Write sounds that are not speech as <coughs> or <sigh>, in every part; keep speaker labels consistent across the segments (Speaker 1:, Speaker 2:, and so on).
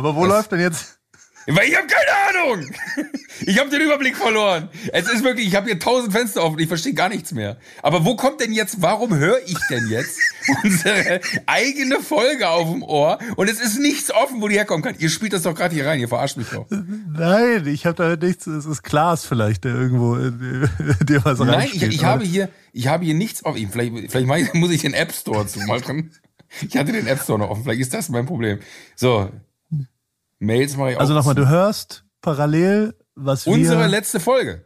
Speaker 1: Aber wo das, läuft denn jetzt?
Speaker 2: Weil ich habe keine Ahnung. Ich habe den Überblick verloren. Es ist wirklich, ich habe hier tausend Fenster offen, ich verstehe gar nichts mehr. Aber wo kommt denn jetzt, warum höre ich denn jetzt <laughs> unsere eigene Folge auf dem Ohr und es ist nichts offen, wo die herkommen kann? Ihr spielt das doch gerade hier rein, ihr verarscht mich doch.
Speaker 1: Nein, ich habe da nichts, es ist Klaas vielleicht, der irgendwo <laughs> dir was
Speaker 2: Nein, ich, ich habe hier, ich habe hier nichts offen. Vielleicht, vielleicht <laughs> muss ich den App Store zumachen. Ich hatte den App Store noch offen, vielleicht ist das mein Problem. So, Mails mache ich
Speaker 1: auch. Also nochmal, du hörst parallel, was
Speaker 2: wir... Unsere letzte Folge.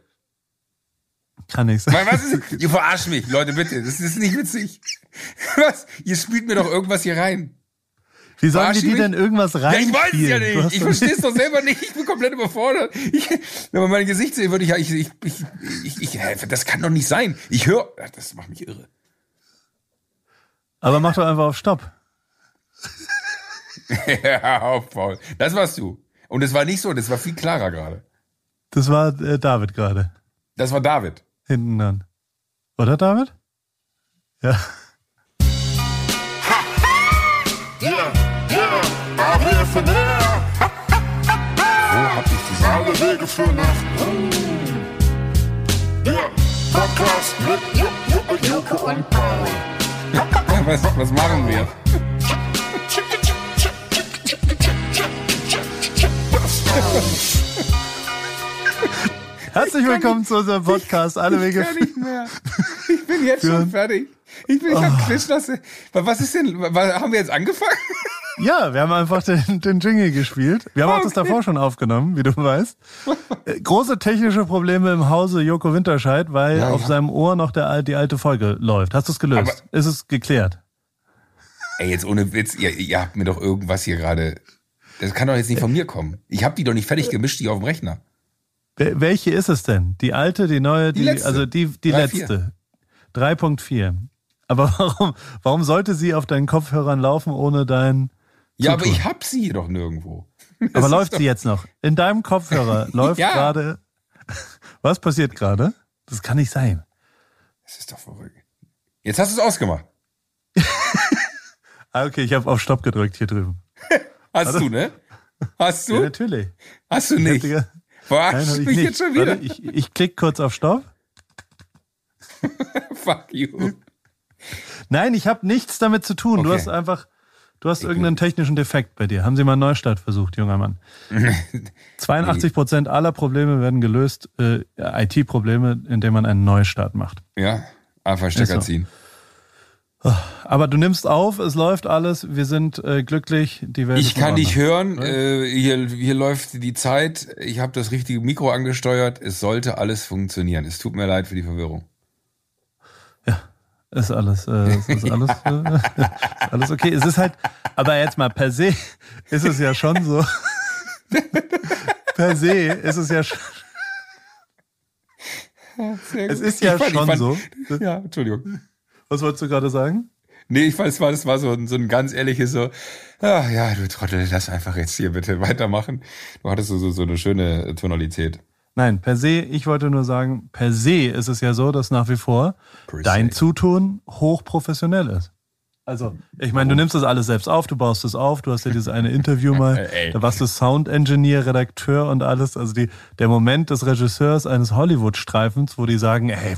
Speaker 1: Kann ich sagen.
Speaker 2: Was ist, <laughs> ihr verarscht mich, Leute, bitte. Das ist nicht witzig. <laughs> Was? Ihr spielt mir doch irgendwas hier rein.
Speaker 1: Wie sollen die, die denn irgendwas rein?
Speaker 2: Ja, ich weiß es ja nicht. Ich verstehe es <laughs> doch selber nicht. Ich bin komplett überfordert. Ich, wenn man mein Gesicht sehen würde, ich, ich, ich, ich, ich, ich, das kann doch nicht sein. Ich höre, das macht mich irre.
Speaker 1: Aber mach doch einfach auf Stopp. <laughs>
Speaker 2: ja, auf Paul. Das warst du. Und es war nicht so, das war viel klarer gerade.
Speaker 1: Das war äh, David gerade.
Speaker 2: Das war David.
Speaker 1: Hinten dann. Oder David? Ja.
Speaker 2: Yeah, yeah, Wo hab ich diese alle Wege für nach Yeah, Podcast mit Joko und Paul. <laughs> Was, was machen wir?
Speaker 1: Herzlich willkommen zu unserem Podcast. Alle Wege.
Speaker 2: Ich kann nicht mehr. <laughs> Ich bin jetzt schon fertig. Ich bin, ich oh. hab Klitschnasse. Was ist denn, haben wir jetzt angefangen?
Speaker 1: Ja, wir haben einfach den, den Jingle gespielt. Wir haben okay. auch das davor schon aufgenommen, wie du weißt. Äh, große technische Probleme im Hause Joko Winterscheid, weil ja, auf ja. seinem Ohr noch der, die alte Folge läuft. Hast du es gelöst? Aber ist es geklärt?
Speaker 2: Ey, jetzt ohne Witz, ihr, ihr habt mir doch irgendwas hier gerade das kann doch jetzt nicht von mir kommen. Ich habe die doch nicht fertig gemischt, die auf dem Rechner.
Speaker 1: Welche ist es denn? Die alte, die neue, die, die letzte. also die, die 3, letzte. 3.4. Aber <laughs> warum, warum sollte sie auf deinen Kopfhörern laufen ohne dein
Speaker 2: Ja, aber ich hab sie doch nirgendwo. <laughs>
Speaker 1: Das aber läuft sie jetzt noch? In deinem Kopfhörer <laughs> läuft ja. gerade. Was passiert gerade? Das kann nicht sein.
Speaker 2: Das ist doch verrückt. Jetzt hast du es ausgemacht.
Speaker 1: ah, okay, ich habe auf Stopp gedrückt hier drüben.
Speaker 2: Hast Warte. du, ne? Hast du?
Speaker 1: Ja, natürlich.
Speaker 2: Hast du nicht? Verarsch mich jetzt schon wieder.
Speaker 1: Warte, ich, ich klick kurz auf Stopp. <laughs>
Speaker 2: Fuck you.
Speaker 1: Nein, ich habe nichts damit zu tun. Okay. Du hast einfach, du hast ich irgendeinen technischen Defekt bei dir. Haben Sie mal einen Neustart versucht, junger Mann? <laughs> 82 Prozent aller Probleme werden gelöst, äh, IT-Probleme, indem man einen Neustart macht.
Speaker 2: Ja, einfach Stecker so. ziehen.
Speaker 1: Aber du nimmst auf, es läuft alles, wir sind äh, glücklich, die Welt
Speaker 2: Ich kann dich hören, äh, hier, hier läuft die Zeit, ich habe das richtige Mikro angesteuert, es sollte alles funktionieren. Es tut mir leid für die Verwirrung.
Speaker 1: Ja, ist alles, äh, ist <laughs> alles, äh, alles okay. Es ist halt, aber jetzt mal per se ist es ja schon so. per se ist es ja schon. Es ist ja fand, schon fand, so.
Speaker 2: Ja, Entschuldigung.
Speaker 1: Was wolltest du gerade sagen?
Speaker 2: Nee, ich war, das war so ein, so ein ganz ehrliches so, ach ja, du Trottel, lass einfach jetzt hier bitte <laughs> weitermachen. Du hattest so, so, so eine schöne Tonalität.
Speaker 1: Nein, per se, ich wollte nur sagen, per se ist es ja so, dass nach wie vor per dein se. Zutun hochprofessionell ist. Also, ich meine, du nimmst das alles selbst auf, du baust es auf, du hast ja dieses eine Interview mal, <laughs> da warst du Sound Engineer, Redakteur und alles. Also die, der Moment des Regisseurs eines Hollywood-Streifens, wo die sagen, ey,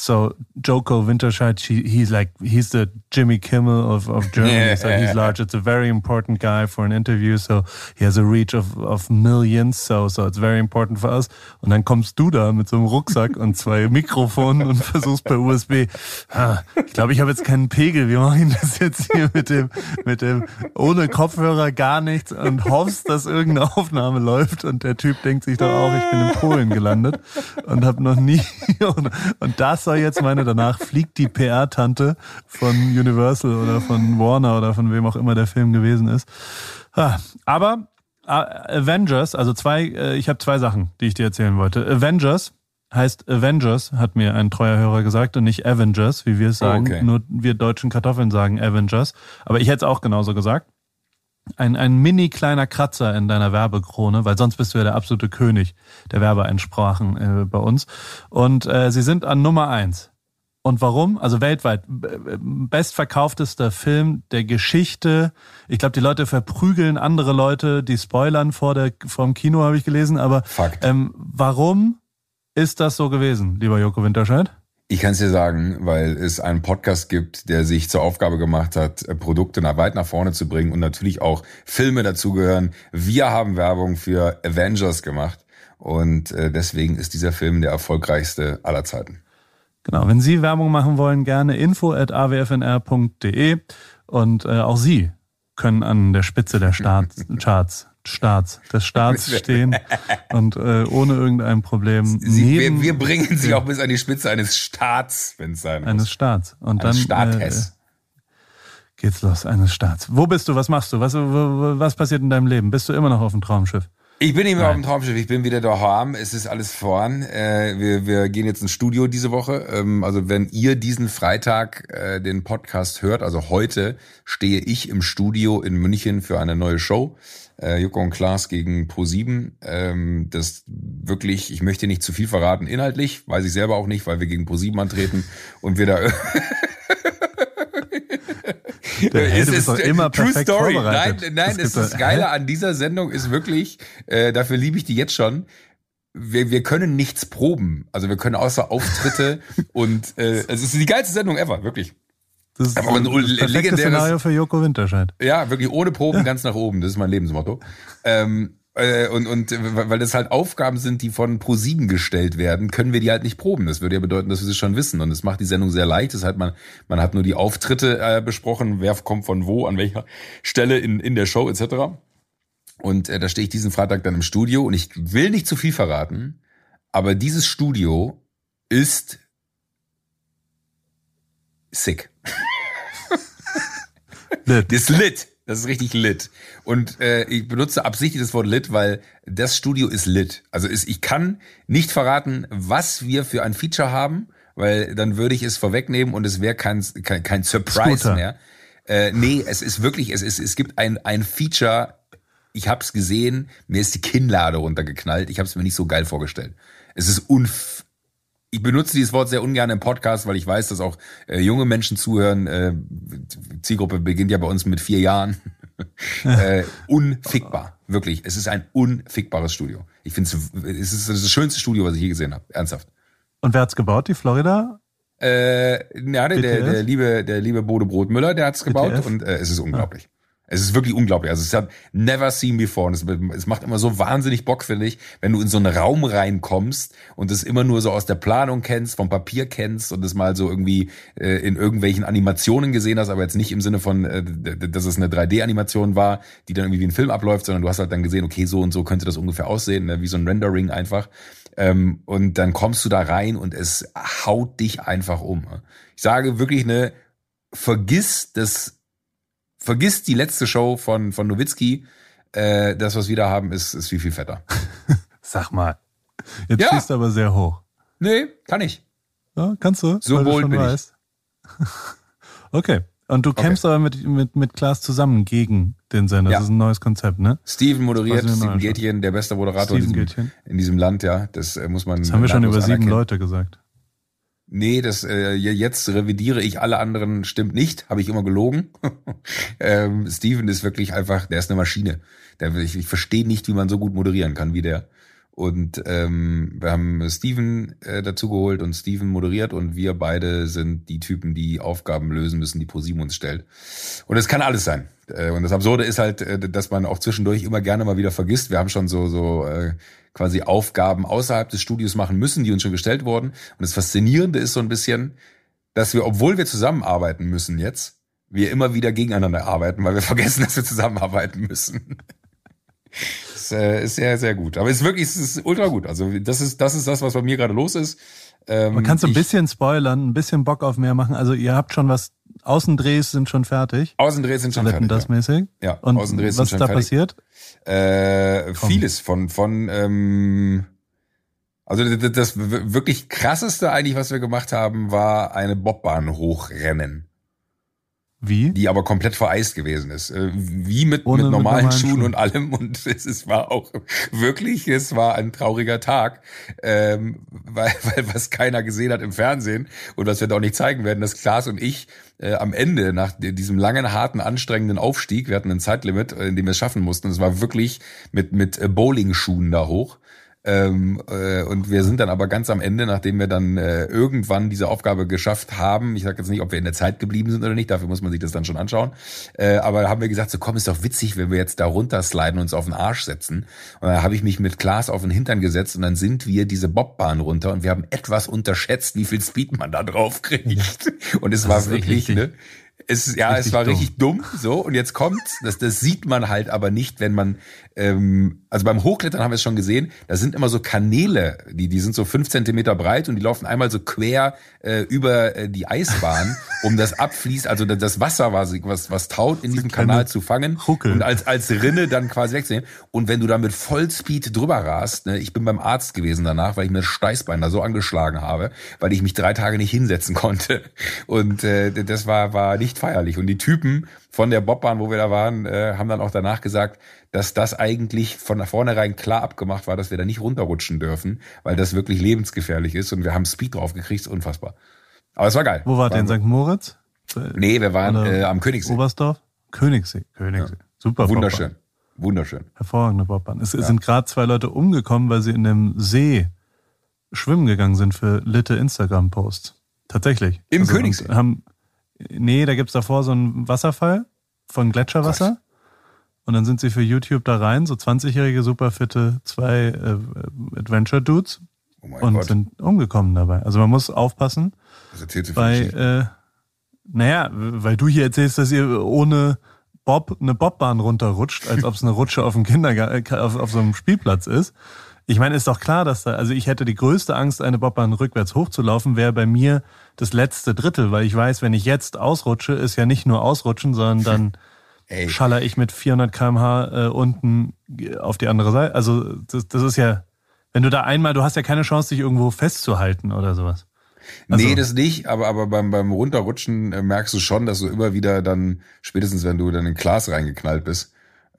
Speaker 1: So Joko Winterscheid, she, he's like he's the Jimmy Kimmel of, of <laughs> Germany. Yeah, so he's large. It's a very important guy for an interview. So he has a reach of, of millions. So so it's very important for us. Und dann kommst du da mit so einem Rucksack und zwei Mikrofonen und versuchst per USB. Ah, ich glaube, ich habe jetzt keinen Pegel. Wir machen das jetzt hier mit dem mit dem ohne Kopfhörer gar nichts und hoffst, dass irgendeine Aufnahme läuft. Und der Typ denkt sich doch auch, ich bin in Polen gelandet und habe noch nie <laughs> und, und das soll jetzt meine, danach fliegt die PR-Tante von Universal oder von Warner oder von wem auch immer der Film gewesen ist. Aber äh, Avengers, also zwei, äh, ich habe zwei Sachen, die ich dir erzählen wollte. Avengers heißt Avengers, hat mir ein treuer Hörer gesagt und nicht Avengers, wie wir es sagen. Oh, okay. Nur wir deutschen Kartoffeln sagen Avengers. Aber ich hätte es auch genauso gesagt ein, ein mini kleiner Kratzer in deiner Werbekrone, weil sonst bist du ja der absolute König der Werbeeinsprachen äh, bei uns. Und äh, sie sind an Nummer eins. Und warum? Also weltweit. Bestverkauftester Film der Geschichte. Ich glaube, die Leute verprügeln andere Leute, die spoilern vor der vom Kino, habe ich gelesen. Aber ähm, warum ist das so gewesen, lieber Joko Winterscheid?
Speaker 2: Ich kann es dir sagen, weil es einen Podcast gibt, der sich zur Aufgabe gemacht hat, Produkte nach weit nach vorne zu bringen und natürlich auch Filme dazugehören. Wir haben Werbung für Avengers gemacht und äh, deswegen ist dieser Film der erfolgreichste aller Zeiten.
Speaker 1: Genau, wenn Sie Werbung machen wollen, gerne info at awfnr.de und äh, auch Sie können an der Spitze der Staats, Charts, <laughs> Staats, des Staats <laughs> stehen und äh, ohne irgendein Problem.
Speaker 2: Sie, wir, wir, bringen Sie auch bis an die Spitze eines Staats, wenn es sein muss.
Speaker 1: Eines Staats. Und eines dann Staates. Äh, geht's los, eines Staats. Wo bist du? Was machst du? Was, was passiert in deinem Leben? Bist du immer noch auf dem Traumschiff?
Speaker 2: Ich bin nicht mehr Nein. auf dem Traumschiff, ich bin wieder daheim. Es ist alles voran. Äh, wir, wir gehen jetzt ins Studio diese Woche. Ähm, also wenn ihr diesen Freitag äh, den Podcast hört, also heute stehe ich im Studio in München für eine neue Show. Äh, Joko und Klaas gegen Pro7. Ähm, das wirklich, ich möchte nicht zu viel verraten inhaltlich, weiß ich selber auch nicht, weil wir gegen Pro7 antreten und wir da <laughs>
Speaker 1: Der es ist doch immer True perfekt Story.
Speaker 2: Vorbereitet. Nein, nein, das, das Geile an dieser Sendung ist wirklich, äh, dafür liebe ich die jetzt schon. Wir, wir können nichts proben. Also wir können außer Auftritte <laughs> und äh, es ist die geilste Sendung ever, wirklich.
Speaker 1: Das ist Aber ein, ein legendäres Szenario für Joko Winterscheid.
Speaker 2: Ja, wirklich ohne Proben ja. ganz nach oben. Das ist mein Lebensmotto. Ähm, äh, und, und weil das halt Aufgaben sind, die von Pro7 gestellt werden, können wir die halt nicht proben. Das würde ja bedeuten, dass wir sie schon wissen. Und es macht die Sendung sehr leicht. Das hat man, man hat nur die Auftritte äh, besprochen, wer kommt von wo, an welcher Stelle in, in der Show etc. Und äh, da stehe ich diesen Freitag dann im Studio und ich will nicht zu viel verraten, aber dieses Studio ist sick. Lit. ist lit. Das ist richtig lit. Und äh, ich benutze absichtlich das Wort lit, weil das Studio ist lit. Also ist, ich kann nicht verraten, was wir für ein Feature haben, weil dann würde ich es vorwegnehmen und es wäre kein, kein, kein Surprise Scooter. mehr. Äh, nee, es ist wirklich, es, ist, es gibt ein, ein Feature, ich habe es gesehen, mir ist die Kinnlade runtergeknallt. Ich habe es mir nicht so geil vorgestellt. Es ist unf ich benutze dieses Wort sehr ungern im Podcast, weil ich weiß, dass auch äh, junge Menschen zuhören. Äh, Zielgruppe beginnt ja bei uns mit vier Jahren. <laughs> äh, unfickbar, wirklich. Es ist ein unfickbares Studio. Ich finde es ist das schönste Studio, was ich je gesehen habe. Ernsthaft.
Speaker 1: Und wer hat's gebaut? Die Florida?
Speaker 2: Äh, ja, der, der, der liebe, der liebe Bode Brotmüller, der hat's gebaut BTF? und äh, es ist unglaublich. Ah. Es ist wirklich unglaublich. Also es hat never seen before. Und es, es macht immer so wahnsinnig Bock, finde ich, wenn du in so einen Raum reinkommst und es immer nur so aus der Planung kennst, vom Papier kennst und es mal so irgendwie äh, in irgendwelchen Animationen gesehen hast, aber jetzt nicht im Sinne von, äh, dass es eine 3D-Animation war, die dann irgendwie wie ein Film abläuft, sondern du hast halt dann gesehen, okay, so und so könnte das ungefähr aussehen, ne? wie so ein Rendering einfach. Ähm, und dann kommst du da rein und es haut dich einfach um. Ne? Ich sage wirklich, ne, vergiss das vergiss die letzte Show von, von Nowitzki. Äh, das, was wir da haben, ist, ist viel, viel fetter. <laughs>
Speaker 1: Sag mal. Jetzt ja. schießt aber sehr hoch.
Speaker 2: Nee, kann ich.
Speaker 1: Ja, kannst du?
Speaker 2: So bold bin weißt.
Speaker 1: ich. <laughs> okay. Und du okay. kämpfst aber mit, mit, mit Klaas zusammen gegen den Sender. Ja. Das ist ein neues Konzept, ne?
Speaker 2: Steven moderiert, Steven Gätchen, der beste Moderator in diesem, in diesem, Land, ja. Das äh, muss man.
Speaker 1: Das haben wir schon über sieben Leute gesagt.
Speaker 2: Nee, das äh, jetzt revidiere ich alle anderen, stimmt nicht, habe ich immer gelogen. <laughs> ähm, Steven ist wirklich einfach, der ist eine Maschine. Der, ich, ich verstehe nicht, wie man so gut moderieren kann wie der. Und ähm, wir haben Steven äh, dazu geholt und Steven moderiert und wir beide sind die Typen, die Aufgaben lösen müssen, die ProSieben uns stellt. Und es kann alles sein. Äh, und das Absurde ist halt, äh, dass man auch zwischendurch immer gerne mal wieder vergisst. Wir haben schon so, so äh, quasi Aufgaben außerhalb des Studios machen müssen, die uns schon gestellt wurden. Und das Faszinierende ist so ein bisschen, dass wir, obwohl wir zusammenarbeiten müssen jetzt, wir immer wieder gegeneinander arbeiten, weil wir <laughs> vergessen, dass wir zusammenarbeiten müssen. Das äh, ist sehr, sehr gut. Aber es ist wirklich, es ist ultra gut. Also das ist, das ist das, was bei mir gerade los ist.
Speaker 1: Ähm, Man kann so ein bisschen spoilern, ein bisschen Bock auf mehr machen. Also ihr habt schon was, Außendrehs sind schon fertig.
Speaker 2: Außendrehs sind schon fertig.
Speaker 1: Das mäßig.
Speaker 2: Ja,
Speaker 1: Und Außendrehs was sind schon ist da fertig. passiert?
Speaker 2: Äh, vieles von, von, ähm, also das, das wirklich krasseste eigentlich, was wir gemacht haben, war eine Bobbahn hochrennen. Wie? Die aber komplett vereist gewesen ist. Äh, wie mit, mit normalen, mit normalen Schuhen, Schuhen, und allem. Und <laughs> es, es war auch wirklich, es war ein trauriger Tag, ähm, weil, <laughs> weil was keiner gesehen hat im Fernsehen und was wir da auch nicht zeigen werden, dass Klaas und ich äh, am Ende nach diesem langen, harten, anstrengenden Aufstieg, wir hatten ein Zeitlimit, äh, in dem wir es schaffen mussten. Es war wirklich mit, mit äh, Bowling-Schuhen da hoch. Ähm, äh, und wir sind dann aber ganz am Ende, nachdem wir dann äh, irgendwann diese Aufgabe geschafft haben, ich sage jetzt nicht, ob wir in der Zeit geblieben sind oder nicht, dafür muss man sich das dann schon anschauen, äh, aber haben wir gesagt, so komm, ist doch witzig, wenn wir jetzt da runtersliden und uns auf den Arsch setzen. Und dann habe ich mich mit Klaas auf den Hintern gesetzt und dann sind wir diese Bobbahn runter und wir haben etwas unterschätzt, wie viel Speed man da drauf kriegt. Und es war wirklich, ne? Es, ja, es war dumm. richtig dumm, so. Und jetzt kommt's, das, das sieht man halt aber nicht, wenn man ähm, also beim Hochklettern haben wir es schon gesehen, da sind immer so Kanäle, die, die sind so fünf Zentimeter breit und die laufen einmal so quer äh, über äh, die Eisbahn, <laughs> um das abfließt, also das Wasser, was, was, was taut, in diesem Kanal zu fangen Huckel. und als, als Rinne dann quasi wegzunehmen. Und wenn du da mit Vollspeed drüber rast, ne, ich bin beim Arzt gewesen danach, weil ich mir das Steißbein da so angeschlagen habe, weil ich mich drei Tage nicht hinsetzen konnte. Und äh, das war, war nicht feierlich. Und die Typen von der Bobbahn, wo wir da waren, äh, haben dann auch danach gesagt, dass das eigentlich von vornherein klar abgemacht war, dass wir da nicht runterrutschen dürfen, weil das wirklich lebensgefährlich ist und wir haben Speed drauf gekriegt, unfassbar. Aber es war geil.
Speaker 1: Wo wart ihr in St. Moritz?
Speaker 2: Nee, wir waren äh, am Königssee.
Speaker 1: Oberstdorf? Königssee, Königssee. Ja. Super.
Speaker 2: Wunderschön. Bobbahn. Wunderschön.
Speaker 1: Hervorragende Bobbahn. Es ja. sind gerade zwei Leute umgekommen, weil sie in dem See schwimmen gegangen sind für Litte Instagram-Posts. Tatsächlich.
Speaker 2: Im also Königssee?
Speaker 1: Haben, nee, da gibt's davor so einen Wasserfall von Gletscherwasser. Und dann sind sie für YouTube da rein, so 20-jährige, superfitte, zwei äh, Adventure-Dudes. Oh und Gott. sind umgekommen dabei. Also man muss aufpassen.
Speaker 2: Das erzählt sie
Speaker 1: bei, äh, Naja, weil du hier erzählst, dass ihr ohne Bob eine Bobbahn runterrutscht, als ob es eine Rutsche auf dem Kindergarten, äh, auf, auf so einem Spielplatz ist. Ich meine, ist doch klar, dass da, also ich hätte die größte Angst, eine Bobbahn rückwärts hochzulaufen, wäre bei mir das letzte Drittel, weil ich weiß, wenn ich jetzt ausrutsche, ist ja nicht nur ausrutschen, sondern <laughs> dann Ey. schaller ich mit 400 kmh äh, unten auf die andere Seite. Also das, das ist ja, wenn du da einmal, du hast ja keine Chance, dich irgendwo festzuhalten oder sowas.
Speaker 2: Also, nee, das nicht, aber, aber beim, beim Runterrutschen äh, merkst du schon, dass du immer wieder dann, spätestens wenn du dann in Glas reingeknallt bist,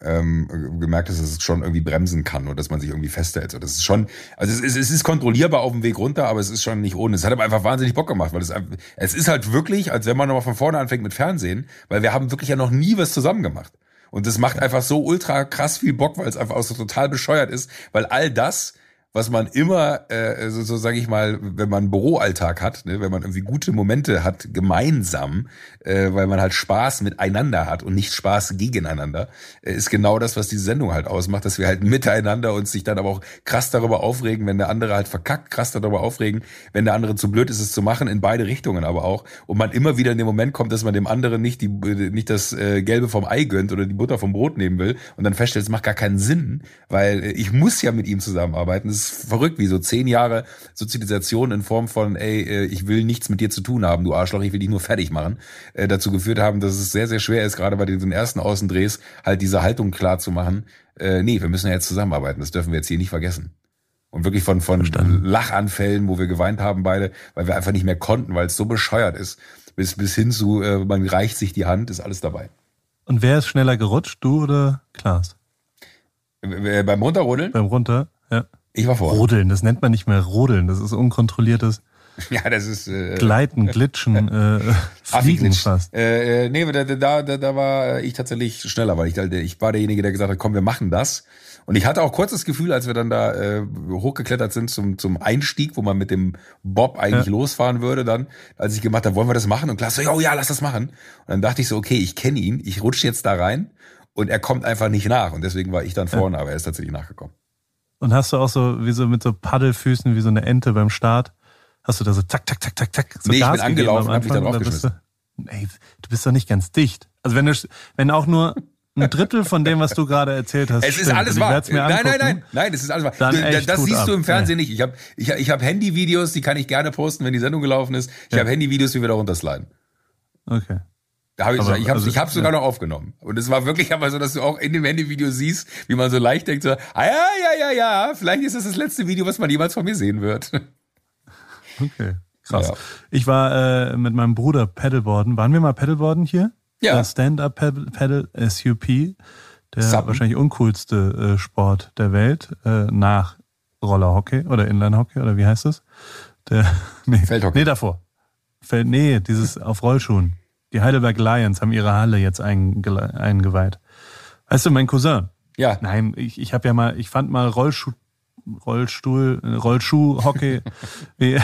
Speaker 2: ähm, gemerkt, dass es schon irgendwie bremsen kann oder dass man sich irgendwie festhält. Das ist schon, also es ist, es ist kontrollierbar auf dem Weg runter, aber es ist schon nicht ohne. Es hat aber einfach wahnsinnig Bock gemacht, weil es, es ist halt wirklich, als wenn man nochmal von vorne anfängt mit Fernsehen, weil wir haben wirklich ja noch nie was zusammen gemacht. Und das macht einfach so ultra krass viel Bock, weil es einfach auch so total bescheuert ist, weil all das, was man immer, äh, so, so sage ich mal, wenn man einen Büroalltag hat, ne, wenn man irgendwie gute Momente hat gemeinsam, äh, weil man halt Spaß miteinander hat und nicht Spaß gegeneinander, äh, ist genau das, was diese Sendung halt ausmacht, dass wir halt miteinander uns sich dann aber auch krass darüber aufregen, wenn der andere halt verkackt, krass darüber aufregen, wenn der andere zu blöd ist, es zu machen, in beide Richtungen aber auch. Und man immer wieder in den Moment kommt, dass man dem anderen nicht die nicht das äh, Gelbe vom Ei gönnt oder die Butter vom Brot nehmen will und dann feststellt, es macht gar keinen Sinn, weil ich muss ja mit ihm zusammenarbeiten. Das ist verrückt, wie so zehn Jahre Sozialisation in Form von, ey, äh, ich will nichts mit dir zu tun haben, du Arschloch, ich will dich nur fertig machen, äh, dazu geführt haben, dass es sehr, sehr schwer ist, gerade bei den ersten Außendrehs, halt diese Haltung klar zu machen. Äh, nee, wir müssen ja jetzt zusammenarbeiten, das dürfen wir jetzt hier nicht vergessen. Und wirklich von, von Lachanfällen, wo wir geweint haben beide, weil wir einfach nicht mehr konnten, weil es so bescheuert ist, bis, bis hin zu, äh, man reicht sich die Hand, ist alles dabei.
Speaker 1: Und wer ist schneller gerutscht, du oder Klaas?
Speaker 2: Beim Runterrodeln?
Speaker 1: Beim Runter, ja.
Speaker 2: Ich war vor.
Speaker 1: Rodeln, das nennt man nicht mehr Rodeln, das ist unkontrolliertes <laughs>
Speaker 2: ja, das ist äh,
Speaker 1: Gleiten, <laughs> Glitschen, äh, <laughs> Fliegen fast.
Speaker 2: Äh, äh, nee, da, da, da, da war ich tatsächlich schneller, weil ich, ich war derjenige, der gesagt hat, komm, wir machen das. Und ich hatte auch kurz das Gefühl, als wir dann da äh, hochgeklettert sind zum, zum Einstieg, wo man mit dem Bob eigentlich ja. losfahren würde, dann, als ich gemacht habe, wollen wir das machen? Und Klaas so, oh ja, lass das machen. Und dann dachte ich so, okay, ich kenne ihn, ich rutsche jetzt da rein und er kommt einfach nicht nach. Und deswegen war ich dann vorne, ja. aber er ist tatsächlich nachgekommen.
Speaker 1: Und hast du auch so, wie so mit so Paddelfüßen, wie so eine Ente beim Start, hast du da so zack, zack, zack, zack, zack. So
Speaker 2: nee, Gas ich bin angelaufen hab mich da draufgeschmissen.
Speaker 1: Du, ey, du bist doch nicht ganz dicht. Also wenn du, wenn auch nur ein Drittel von dem, was du gerade erzählt hast.
Speaker 2: Es stimmt, ist alles wahr. Nein, nein, nein, nein, es ist alles wahr. Dann du, das siehst ab. du im Fernsehen ja. nicht. Ich habe ich, ich hab Handyvideos, die kann ich gerne posten, wenn die Sendung gelaufen ist. Ich ja. habe Handyvideos, wie wir da runtersliden.
Speaker 1: Okay.
Speaker 2: Da hab ich aber, ich habe also, ich hab's sogar ja. noch aufgenommen. Und es war wirklich aber so, dass du auch in dem Handyvideo siehst, wie man so leicht denkt, so, ah ja, ja, ja, ja, vielleicht ist das das letzte Video, was man jemals von mir sehen wird. <laughs>
Speaker 1: Okay, krass. Ja. Ich war äh, mit meinem Bruder Paddleboarden. Waren wir mal Paddleboarden hier? Ja. Äh, Stand-Up-Pedal, SUP, der Suppen. wahrscheinlich uncoolste äh, Sport der Welt, äh, nach Rollerhockey oder Inlinehockey oder wie heißt es? Der, <laughs> nee, Feldhockey. Nee, davor. Feld, nee, dieses auf Rollschuhen. Die Heidelberg Lions haben ihre Halle jetzt eingeweiht. Weißt du, mein Cousin.
Speaker 2: Ja.
Speaker 1: Nein, ich, ich habe ja mal, ich fand mal Rollschuh, Rollstuhl, Rollschuh-Hockey. <laughs>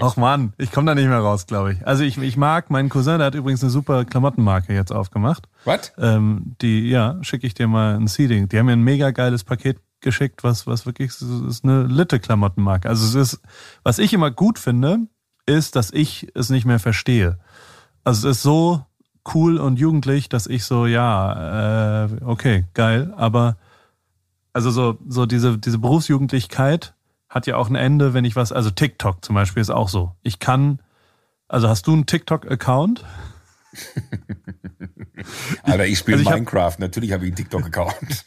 Speaker 1: Ach Mann, ich komme da nicht mehr raus, glaube ich. Also ich, ich mag meinen Cousin, der hat übrigens eine super Klamottenmarke jetzt aufgemacht.
Speaker 2: Was?
Speaker 1: Ähm, die, ja, schicke ich dir mal ein Seeding. Die haben mir ein mega geiles Paket geschickt, was, was wirklich ist eine Litte Klamottenmarke. Also es ist, was ich immer gut finde, ist, dass ich es nicht mehr verstehe. Also es ist so cool und jugendlich, dass ich so, ja, äh, okay, geil, aber also so, so diese, diese Berufsjugendlichkeit hat ja auch ein Ende, wenn ich was, also TikTok zum Beispiel ist auch so. Ich kann, also hast du einen TikTok-Account? <laughs>
Speaker 2: Alter, ich spiele also Minecraft, hab, natürlich habe ich einen TikTok-Account. <laughs>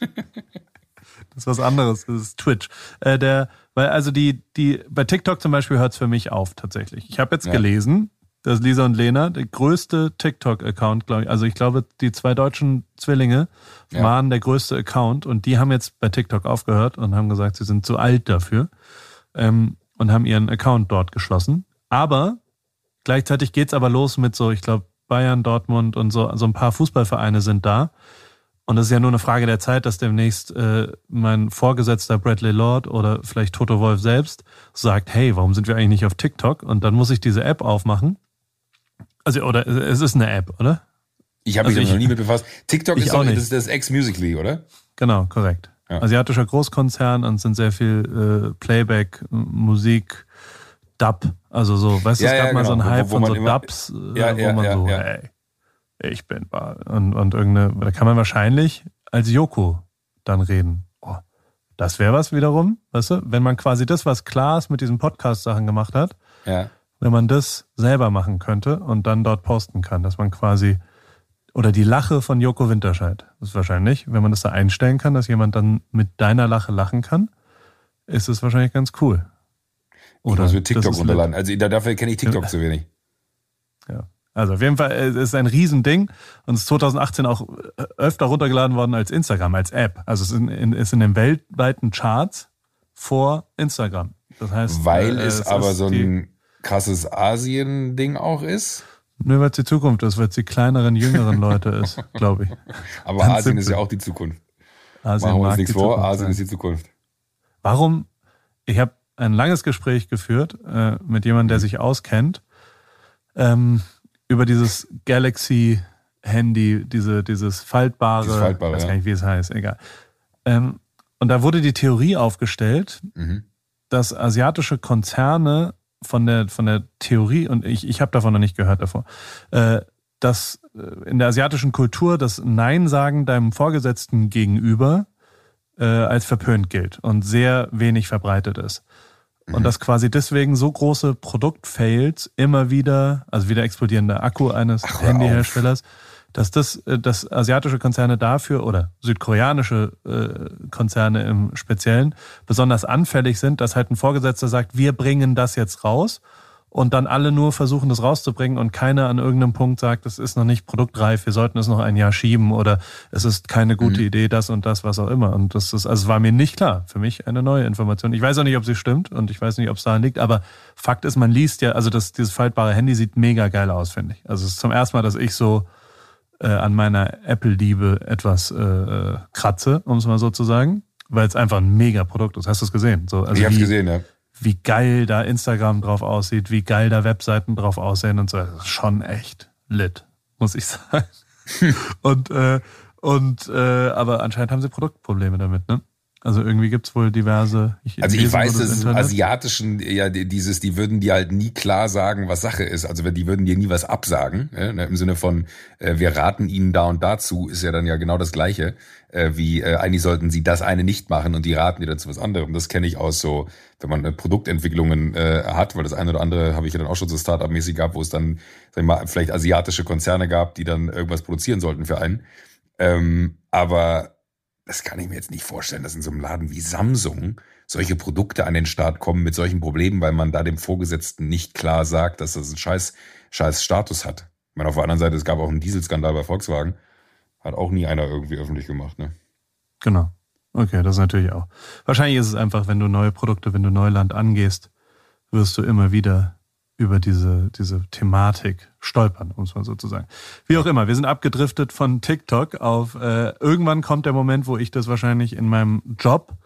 Speaker 1: das ist was anderes, das ist Twitch. Äh, der, weil also die, die, bei TikTok zum Beispiel hört es für mich auf tatsächlich. Ich habe jetzt ja. gelesen, dass Lisa und Lena, der größte TikTok-Account, glaube ich, also ich glaube, die zwei deutschen Zwillinge ja. waren der größte Account und die haben jetzt bei TikTok aufgehört und haben gesagt, sie sind zu alt dafür ähm, und haben ihren Account dort geschlossen. Aber gleichzeitig geht's aber los mit so, ich glaube, Bayern, Dortmund und so, so ein paar Fußballvereine sind da. Und es ist ja nur eine Frage der Zeit, dass demnächst äh, mein Vorgesetzter Bradley Lord oder vielleicht Toto Wolf selbst sagt, hey, warum sind wir eigentlich nicht auf TikTok? Und dann muss ich diese App aufmachen also, oder es ist eine App, oder?
Speaker 2: Ich habe mich also noch nie mit befasst. TikTok ist auch, das, das Ex-Musically, oder?
Speaker 1: Genau, korrekt. Ja. Asiatischer Großkonzern und sind sehr viel äh, Playback, Musik, Dub. Also so, weißt du, ja, es gab ja, mal genau. so einen Hype von so immer, Dubs, äh, ja, wo man so, ey, ich bin und, und irgendeine, da kann man wahrscheinlich als Yoko dann reden. Oh, das wäre was wiederum, weißt du, wenn man quasi das, was Klaas mit diesen Podcast-Sachen gemacht hat,
Speaker 2: ja
Speaker 1: wenn man das selber machen könnte und dann dort posten kann, dass man quasi oder die Lache von Joko Winterscheid. Das ist wahrscheinlich, wenn man das da einstellen kann, dass jemand dann mit deiner Lache lachen kann, ist es wahrscheinlich ganz cool.
Speaker 2: Oder ich muss TikTok runterladen. Also dafür kenne ich TikTok zu wenig.
Speaker 1: Ja. Also auf jeden Fall es ist ein Riesending und es ist 2018 auch öfter runtergeladen worden als Instagram, als App. Also es ist in, ist in den weltweiten Charts vor Instagram. Das heißt,
Speaker 2: weil äh, es, es aber so ein krasses Asien-Ding auch ist?
Speaker 1: Nur weil es die Zukunft ist, weil es die kleineren, jüngeren Leute ist, glaube ich. <laughs>
Speaker 2: Aber Ganz Asien simpel. ist ja auch die Zukunft. Asien Machen wir uns nichts vor, Asien sein. ist die Zukunft.
Speaker 1: Warum? Ich habe ein langes Gespräch geführt äh, mit jemandem, der sich auskennt, ähm, über dieses Galaxy Handy, diese, dieses faltbare, dieses faltbare weiß gar nicht, wie es heißt, egal. Ähm, und da wurde die Theorie aufgestellt, mhm. dass asiatische Konzerne von der, von der Theorie, und ich, ich habe davon noch nicht gehört davor, äh, dass äh, in der asiatischen Kultur das Nein sagen deinem Vorgesetzten gegenüber äh, als verpönt gilt und sehr wenig verbreitet ist. Und mhm. dass quasi deswegen so große Produktfails immer wieder, also wie der explodierende Akku eines Ach, Handyherstellers, auf dass das, äh, dass asiatische Konzerne dafür oder südkoreanische äh, Konzerne im Speziellen besonders anfällig sind, dass halt ein Vorgesetzter sagt, wir bringen das jetzt raus und dann alle nur versuchen, das rauszubringen und keiner an irgendeinem Punkt sagt, es ist noch nicht produktreif, wir sollten es noch ein Jahr schieben oder es ist keine gute mhm. Idee, das und das, was auch immer. Und das ist, also es war mir nicht klar. Für mich eine neue Information. Ich weiß auch nicht, ob sie stimmt und ich weiß nicht, ob es daran liegt, aber Fakt ist, man liest ja, also das, dieses faltbare Handy sieht mega geil aus, finde ich. Also es ist zum ersten Mal, dass ich so äh, an meiner Apple-Liebe etwas äh, kratze, um es mal so zu sagen, weil es einfach ein mega Produkt ist. Hast du es gesehen? So,
Speaker 2: also ich habe gesehen, ja.
Speaker 1: Wie geil da Instagram drauf aussieht, wie geil da Webseiten drauf aussehen und so. Das ist schon echt lit, muss ich <laughs> sagen. und äh, und äh, aber anscheinend haben sie Produktprobleme damit, ne? Also irgendwie gibt's wohl diverse.
Speaker 2: Ich also ich weiß, dass im asiatischen ja dieses, die würden dir halt nie klar sagen, was Sache ist. Also die würden dir nie was absagen. Ne? Im Sinne von, äh, wir raten ihnen da und dazu, ist ja dann ja genau das Gleiche. Äh, wie äh, eigentlich sollten sie das eine nicht machen und die raten dir dann zu was anderem. Das kenne ich aus so, wenn man Produktentwicklungen hat, weil das eine oder andere habe ich ja dann auch schon so Startup-mäßig gehabt, wo es dann, sag ich mal, vielleicht asiatische Konzerne gab, die dann irgendwas produzieren sollten für einen. Ähm, aber das kann ich mir jetzt nicht vorstellen, dass in so einem Laden wie Samsung solche Produkte an den Start kommen mit solchen Problemen, weil man da dem Vorgesetzten nicht klar sagt, dass das einen scheiß, scheiß Status hat. meine, auf der anderen Seite, es gab auch einen Dieselskandal bei Volkswagen. Hat auch nie einer irgendwie öffentlich gemacht, ne?
Speaker 1: Genau. Okay, das natürlich auch. Wahrscheinlich ist es einfach, wenn du neue Produkte, wenn du Neuland angehst, wirst du immer wieder über diese, diese Thematik stolpern, um es mal so zu sagen. Wie auch immer, wir sind abgedriftet von TikTok auf äh, irgendwann kommt der Moment, wo ich das wahrscheinlich in meinem Job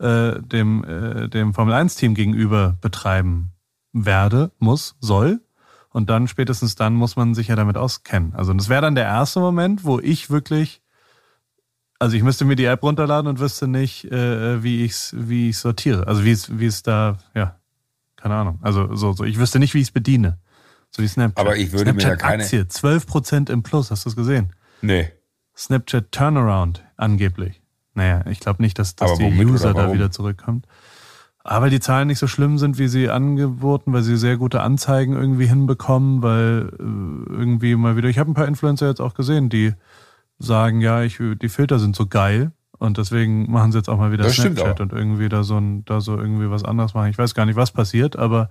Speaker 1: äh, dem, äh, dem Formel 1-Team gegenüber betreiben werde, muss, soll. Und dann, spätestens dann, muss man sich ja damit auskennen. Also das wäre dann der erste Moment, wo ich wirklich, also ich müsste mir die App runterladen und wüsste nicht, äh, wie ich es wie ich sortiere. Also wie es, wie es da, ja, keine Ahnung. Also so, so. ich wüsste nicht, wie ich es bediene. So wie Snapchat.
Speaker 2: Aber ich würde
Speaker 1: Snapchat
Speaker 2: mir ja keine.
Speaker 1: Aktie, 12% im Plus, hast du es gesehen?
Speaker 2: Nee.
Speaker 1: Snapchat Turnaround, angeblich. Naja, ich glaube nicht, dass, dass die User da wieder zurückkommt. Aber die Zahlen nicht so schlimm sind, wie sie angeboten, weil sie sehr gute Anzeigen irgendwie hinbekommen, weil äh, irgendwie mal wieder, ich habe ein paar Influencer jetzt auch gesehen, die sagen, ja, ich, die Filter sind so geil und deswegen machen sie jetzt auch mal wieder
Speaker 2: Das
Speaker 1: Snapchat und irgendwie da so ein, da so irgendwie was anderes machen. Ich weiß gar nicht, was passiert, aber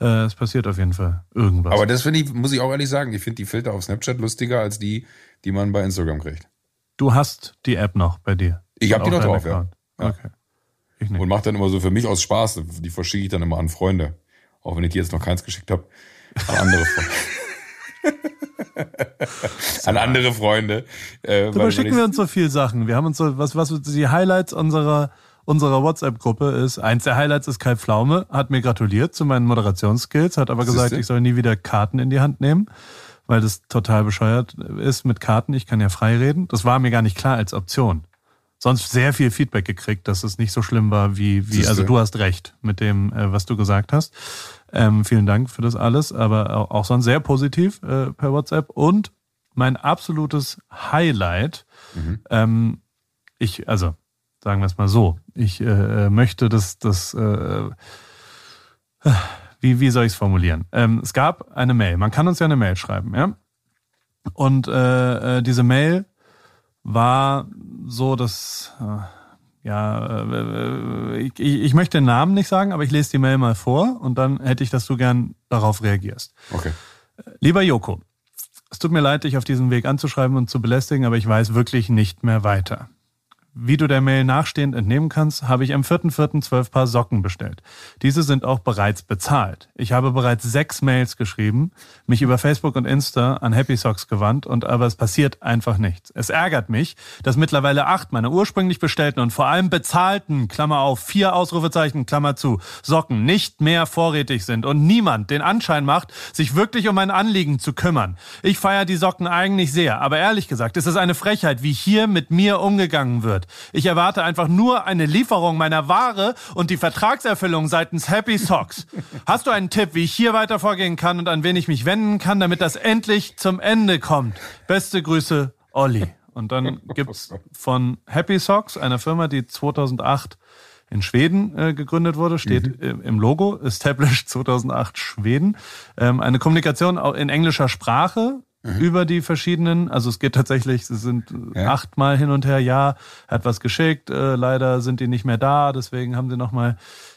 Speaker 1: äh, es passiert auf jeden Fall irgendwas.
Speaker 2: Aber das finde ich, muss ich auch ehrlich sagen, ich finde die Filter auf Snapchat lustiger als die, die man bei Instagram kriegt.
Speaker 1: du hast die App noch bei dir.
Speaker 2: Ich habe die noch drauf, ja. Ja.
Speaker 1: Okay. Ich nicht.
Speaker 2: Und mache dann immer so für mich aus Spaß. Die verschicke ich dann immer an Freunde. Auch wenn ich dir jetzt noch keins geschickt habe. An andere Freunde. <laughs> <laughs> an andere Freunde. Äh,
Speaker 1: Dabei schicken wir uns so viel Sachen. Wir haben uns so, was, was die Highlights unserer, unserer WhatsApp-Gruppe ist. Eins der Highlights ist Kai Pflaume, hat mir gratuliert zu meinen Moderationsskills, hat aber gesagt,
Speaker 2: Siehste?
Speaker 1: ich soll nie wieder Karten in die Hand nehmen, weil das total bescheuert ist mit Karten. Ich kann ja frei reden. Das war mir gar nicht klar als Option. Sonst sehr viel Feedback gekriegt, dass es nicht so schlimm war, wie, wie,
Speaker 2: Siehste?
Speaker 1: also du hast recht mit dem, äh, was du gesagt hast. Ähm, vielen Dank für das alles, aber auch, sonst sehr positiv äh, per WhatsApp. Und mein absolutes Highlight, ähm, ich, also sagen wir es mal so, ich äh, möchte das, das äh, wie, wie soll ich es formulieren? Ähm, es gab eine Mail, man kann uns ja eine Mail schreiben, ja. Und äh, äh, diese Mail war so, dass äh, ja, äh, ich, ich ich möchte den Namen nicht sagen, aber ich lese die Mail mal vor und dann hätte ich, dass du gern darauf reagierst.
Speaker 2: Okay.
Speaker 1: Lieber Joko, es tut mir leid, dich auf diesem Weg anzuschreiben und zu belästigen, aber ich weiß wirklich nicht mehr weiter. Wie du der Mail nachstehend entnehmen kannst, habe ich am 4.4. zwölf Paar Socken bestellt. Diese sind auch bereits bezahlt. Ich habe bereits sechs Mails geschrieben, mich über Facebook und Insta an Happy Socks gewandt und aber es passiert einfach nichts. Es ärgert mich, dass mittlerweile acht meiner ursprünglich bestellten und vor allem bezahlten, Klammer auf, vier Ausrufezeichen, Klammer zu, Socken nicht mehr vorrätig sind und niemand den Anschein macht, sich wirklich um mein Anliegen zu kümmern. Ich feiere die Socken eigentlich sehr, aber ehrlich gesagt ist es eine Frechheit, wie hier mit mir umgegangen wird. Ich erwarte einfach nur eine Lieferung meiner Ware und die Vertragserfüllung seitens Happy Socks. <laughs> Hast du einen Tipp, wie ich hier weiter vorgehen kann und an wen ich mich wenden kann, damit das endlich zum Ende kommt? Beste Grüße, Olli. Und dann gibt's von Happy Socks, einer Firma, die 2008 in Schweden äh, gegründet wurde, steht äh, im Logo, Established 2008 Schweden, ähm, eine Kommunikation in englischer Sprache über die verschiedenen, also es geht tatsächlich, sie sind äh,
Speaker 2: Ja.
Speaker 1: achtmal hin und her, ja, hat was geschickt, äh, leider sind die nicht mehr da, deswegen haben sie nochmal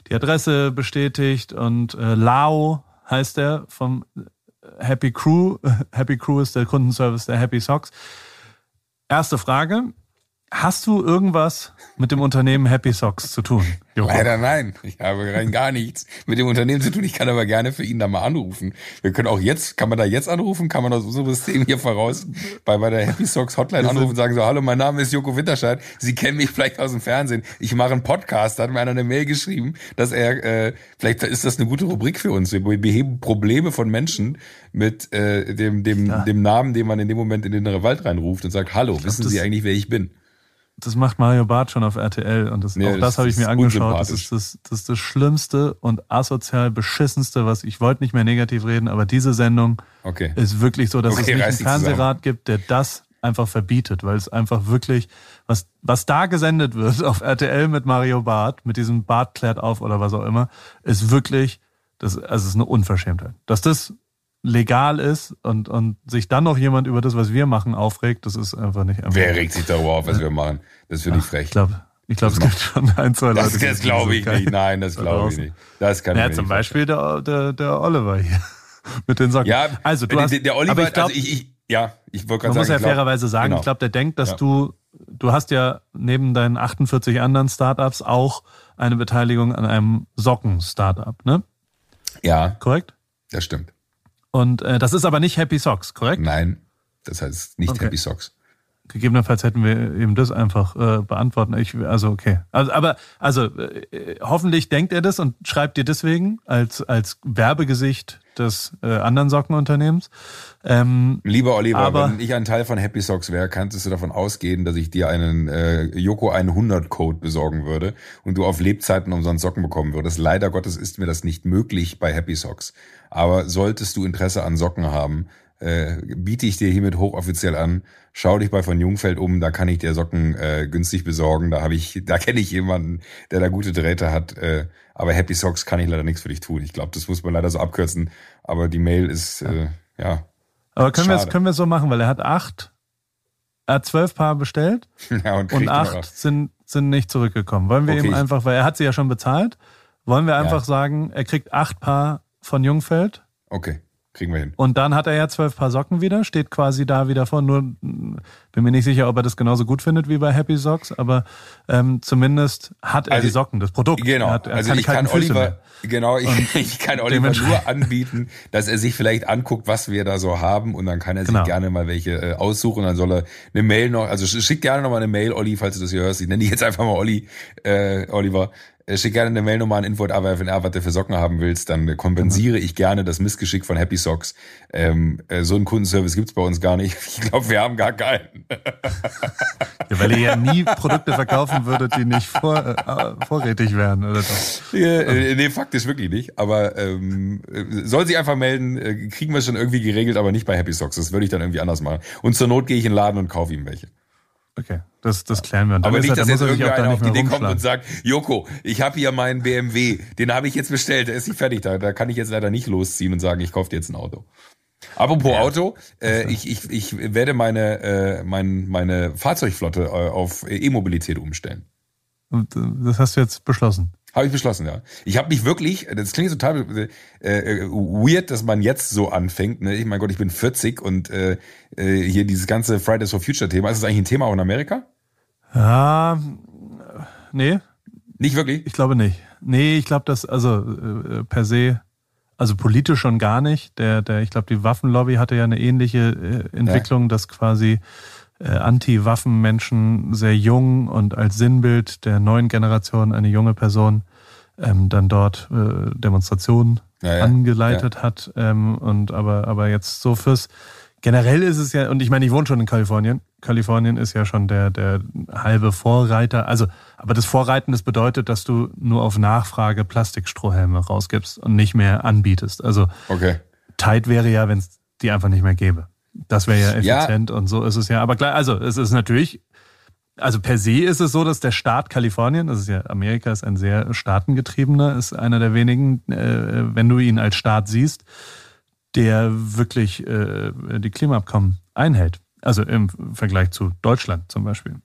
Speaker 1: die Adresse bestätigt und äh, Lao heißt der vom Happy Crew. <laughs> Happy Crew ist der Kundenservice der Happy Socks. Erste Frage. Hast du irgendwas mit dem Unternehmen Happy Socks zu tun? Joko?
Speaker 2: Leider nein. Ich habe rein gar nichts mit dem Unternehmen zu tun. Ich kann aber gerne für ihn da mal anrufen. Wir können auch jetzt, kann man da jetzt anrufen? Kann man aus unserem System hier voraus bei, bei der Happy Socks Hotline anrufen und sagen so, hallo, mein Name ist Joko Winterscheid. Sie kennen mich vielleicht aus dem Fernsehen. Ich mache einen Podcast. Da hat mir einer eine Mail geschrieben, dass er, äh, vielleicht ist das eine gute Rubrik für uns. Wir beheben Probleme von Menschen mit äh, dem, dem,
Speaker 1: Ja.
Speaker 2: dem Namen, den man in dem Moment in den Wald reinruft und sagt, hallo, wissen
Speaker 1: das-
Speaker 2: Sie eigentlich, wer ich bin?
Speaker 1: Das macht Mario Barth schon auf RTL und das,
Speaker 2: Nee,
Speaker 1: auch
Speaker 2: das
Speaker 1: das habe ich mir angeschaut. Das ist das, das ist das Schlimmste und asozial beschissenste, was ich wollte nicht mehr negativ reden, aber diese Sendung
Speaker 2: Okay.
Speaker 1: ist wirklich so, dass
Speaker 2: Okay,
Speaker 1: es nicht einen
Speaker 2: dich zusammen.
Speaker 1: Fernsehrat gibt, der das einfach verbietet, weil es einfach wirklich, was, was da gesendet wird auf RTL mit Mario Barth, mit diesem Barth klärt auf oder was auch immer, ist wirklich, das, also es ist eine Unverschämtheit. Dass das legal ist und, und sich dann noch jemand über das, was wir machen, aufregt, das ist einfach nicht einfach.
Speaker 2: Wer regt sich darüber auf, was wir machen? Das finde ich frech.
Speaker 1: Ich glaube, ich glaub, es gibt schon ein, zwei
Speaker 2: Das,
Speaker 1: Leute.
Speaker 2: das
Speaker 1: die
Speaker 2: glaube ich nicht. Nein, das
Speaker 1: da
Speaker 2: glaube ich nicht. Das kann
Speaker 1: Ja,
Speaker 2: ich
Speaker 1: zum Beispiel der, der, der Oliver hier. <laughs> mit den Socken.
Speaker 2: Ja,
Speaker 1: also du hast,
Speaker 2: der, der Oliver,
Speaker 1: aber ich glaub,
Speaker 2: also ich, ich, ja, ich wollte gerade sagen.
Speaker 1: Man muss ja
Speaker 2: glaub,
Speaker 1: fairerweise sagen,
Speaker 2: genau.
Speaker 1: ich glaube, der denkt, dass
Speaker 2: Ja.
Speaker 1: du, du hast ja neben deinen 48 anderen Startups auch eine Beteiligung an einem Socken-Startup, ne?
Speaker 2: Ja,
Speaker 1: Korrekt?
Speaker 2: das stimmt.
Speaker 1: Und äh, das ist aber nicht Happy Socks, korrekt?
Speaker 2: Nein, das heißt nicht
Speaker 1: Okay.
Speaker 2: Happy Socks.
Speaker 1: Gegebenenfalls hätten wir eben das einfach äh, beantworten. Ich, also okay. Also, aber also äh, hoffentlich denkt er das und schreibt dir deswegen als als Werbegesicht des äh, anderen Sockenunternehmens. Ähm,
Speaker 2: Lieber Oliver,
Speaker 1: Aber-
Speaker 2: wenn ich ein Teil von Happy Socks wäre, kannst du davon ausgehen, dass ich dir einen äh, Yoko 100 Code besorgen würde und du auf Lebzeiten umsonst Socken bekommen würdest. Leider Gottes ist mir das nicht möglich bei Happy Socks. Aber solltest du Interesse an Socken haben, äh, biete ich dir hiermit hochoffiziell an. Schau dich bei von Jungfeld um, da kann ich dir Socken äh, günstig besorgen. Da habe ich, da kenne ich jemanden, der da gute Drähte hat. Äh, aber Happy Socks kann ich leider nichts für dich tun. Ich glaube, das muss man leider so abkürzen. Aber die Mail ist äh, ja
Speaker 1: aber können wir es können wir es so machen, weil er hat acht, er hat zwölf Paar bestellt <laughs>
Speaker 2: ja und,
Speaker 1: und acht sind sind nicht zurückgekommen. Wollen wir
Speaker 2: Okay,
Speaker 1: ihm einfach, weil er hat sie ja schon bezahlt, wollen wir einfach
Speaker 2: Ja.
Speaker 1: sagen, er kriegt acht Paar von Jungfeld
Speaker 2: Okay, kriegen wir hin.
Speaker 1: Und dann hat er ja zwölf Paar Socken wieder, steht quasi da wieder vor. Nur mm, bin mir nicht sicher, ob er das genauso gut findet wie bei Happy Socks, aber ähm, zumindest hat er
Speaker 2: Also,
Speaker 1: die Socken, das Produkt.
Speaker 2: Genau,
Speaker 1: Er hat, er
Speaker 2: also ich kann
Speaker 1: kalten Füße
Speaker 2: Oliver,
Speaker 1: mehr.
Speaker 2: genau, ich, <laughs> ich kann Oliver nur anbieten, dass er sich vielleicht anguckt, was wir da so haben und dann kann er sich
Speaker 1: Genau.
Speaker 2: gerne mal welche äh, aussuchen. Dann soll er eine Mail noch, also sch- schick gerne noch mal eine Mail, Olli, falls du das hier hörst. Ich nenne dich jetzt einfach mal Olli, äh, Oliver. Äh, Schick gerne eine Mail nochmal an info.awfnr, was du für Socken haben willst, dann äh, kompensiere ich gerne das Missgeschick von Happy Socks. Ähm, äh, so einen Kundenservice gibt's bei uns gar nicht. <laughs> Ich glaube, wir haben gar keinen.
Speaker 1: Ja, weil ihr ja nie Produkte verkaufen würdet, die nicht vor, äh, vorrätig wären. Oder doch.
Speaker 2: Äh, nee, faktisch wirklich nicht. Aber ähm, äh, soll sich einfach melden, äh, kriegen wir schon irgendwie geregelt, aber nicht bei Happy Socks. Das würde ich dann irgendwie anders machen. Und zur Not gehe ich in den Laden und kaufe ihm welche.
Speaker 1: Okay, das, das klären wir. Und dann
Speaker 2: Aber nicht, dass jetzt
Speaker 1: er
Speaker 2: irgendeiner auf die Idee kommt und sagt, Joko, ich habe hier meinen BMW, den habe ich jetzt bestellt, der ist nicht fertig, da, da kann ich jetzt leider nicht losziehen und sagen, ich kaufe dir jetzt ein Auto. Apropos Auto, äh, ich, ich, ich werde meine, äh, mein, meine Fahrzeugflotte äh, auf E-Mobilität umstellen.
Speaker 1: Und, äh, das hast du jetzt beschlossen.
Speaker 2: Habe ich beschlossen, ja. Ich habe mich wirklich, das klingt total äh, äh, weird, dass man jetzt so anfängt. Ne? Ich mein Gott, ich bin 40 und äh, äh, hier dieses ganze Fridays for Future Thema, ist das eigentlich ein Thema auch in Amerika?
Speaker 1: Ja, nee,
Speaker 2: Nicht wirklich?
Speaker 1: ich glaube nicht. Nee, ich glaube, dass, also äh, per se, also politisch schon gar nicht. Der, der, ich glaube, die Waffenlobby hatte ja eine ähnliche äh, Entwicklung, dass quasi äh, Anti-Waffen-Menschen sehr jung und als Sinnbild der neuen Generation eine junge Person ähm, dann dort äh, Demonstrationen
Speaker 2: Ja, ja.
Speaker 1: angeleitet hat. Ähm, und aber, aber jetzt so fürs generell ist es ja, und ich meine, ich wohne schon in Kalifornien. Kalifornien ist ja schon der, der halbe Vorreiter. Also, aber das Vorreiten, das bedeutet, dass du nur auf Nachfrage Plastikstrohhelme rausgibst und nicht mehr anbietest. Also
Speaker 2: Okay.
Speaker 1: Tide wäre ja, wenn es die einfach nicht mehr gäbe. Das wäre ja
Speaker 2: Ja.
Speaker 1: effizient und so ist es ja. Aber klar, also es ist natürlich, also per se ist es so, dass der Staat Kalifornien, das ist ja Amerika, ist ein sehr staatengetriebener, ist einer der wenigen, äh, wenn du ihn als Staat siehst, der wirklich äh, die Klimaabkommen einhält. Also im Vergleich zu Deutschland zum Beispiel.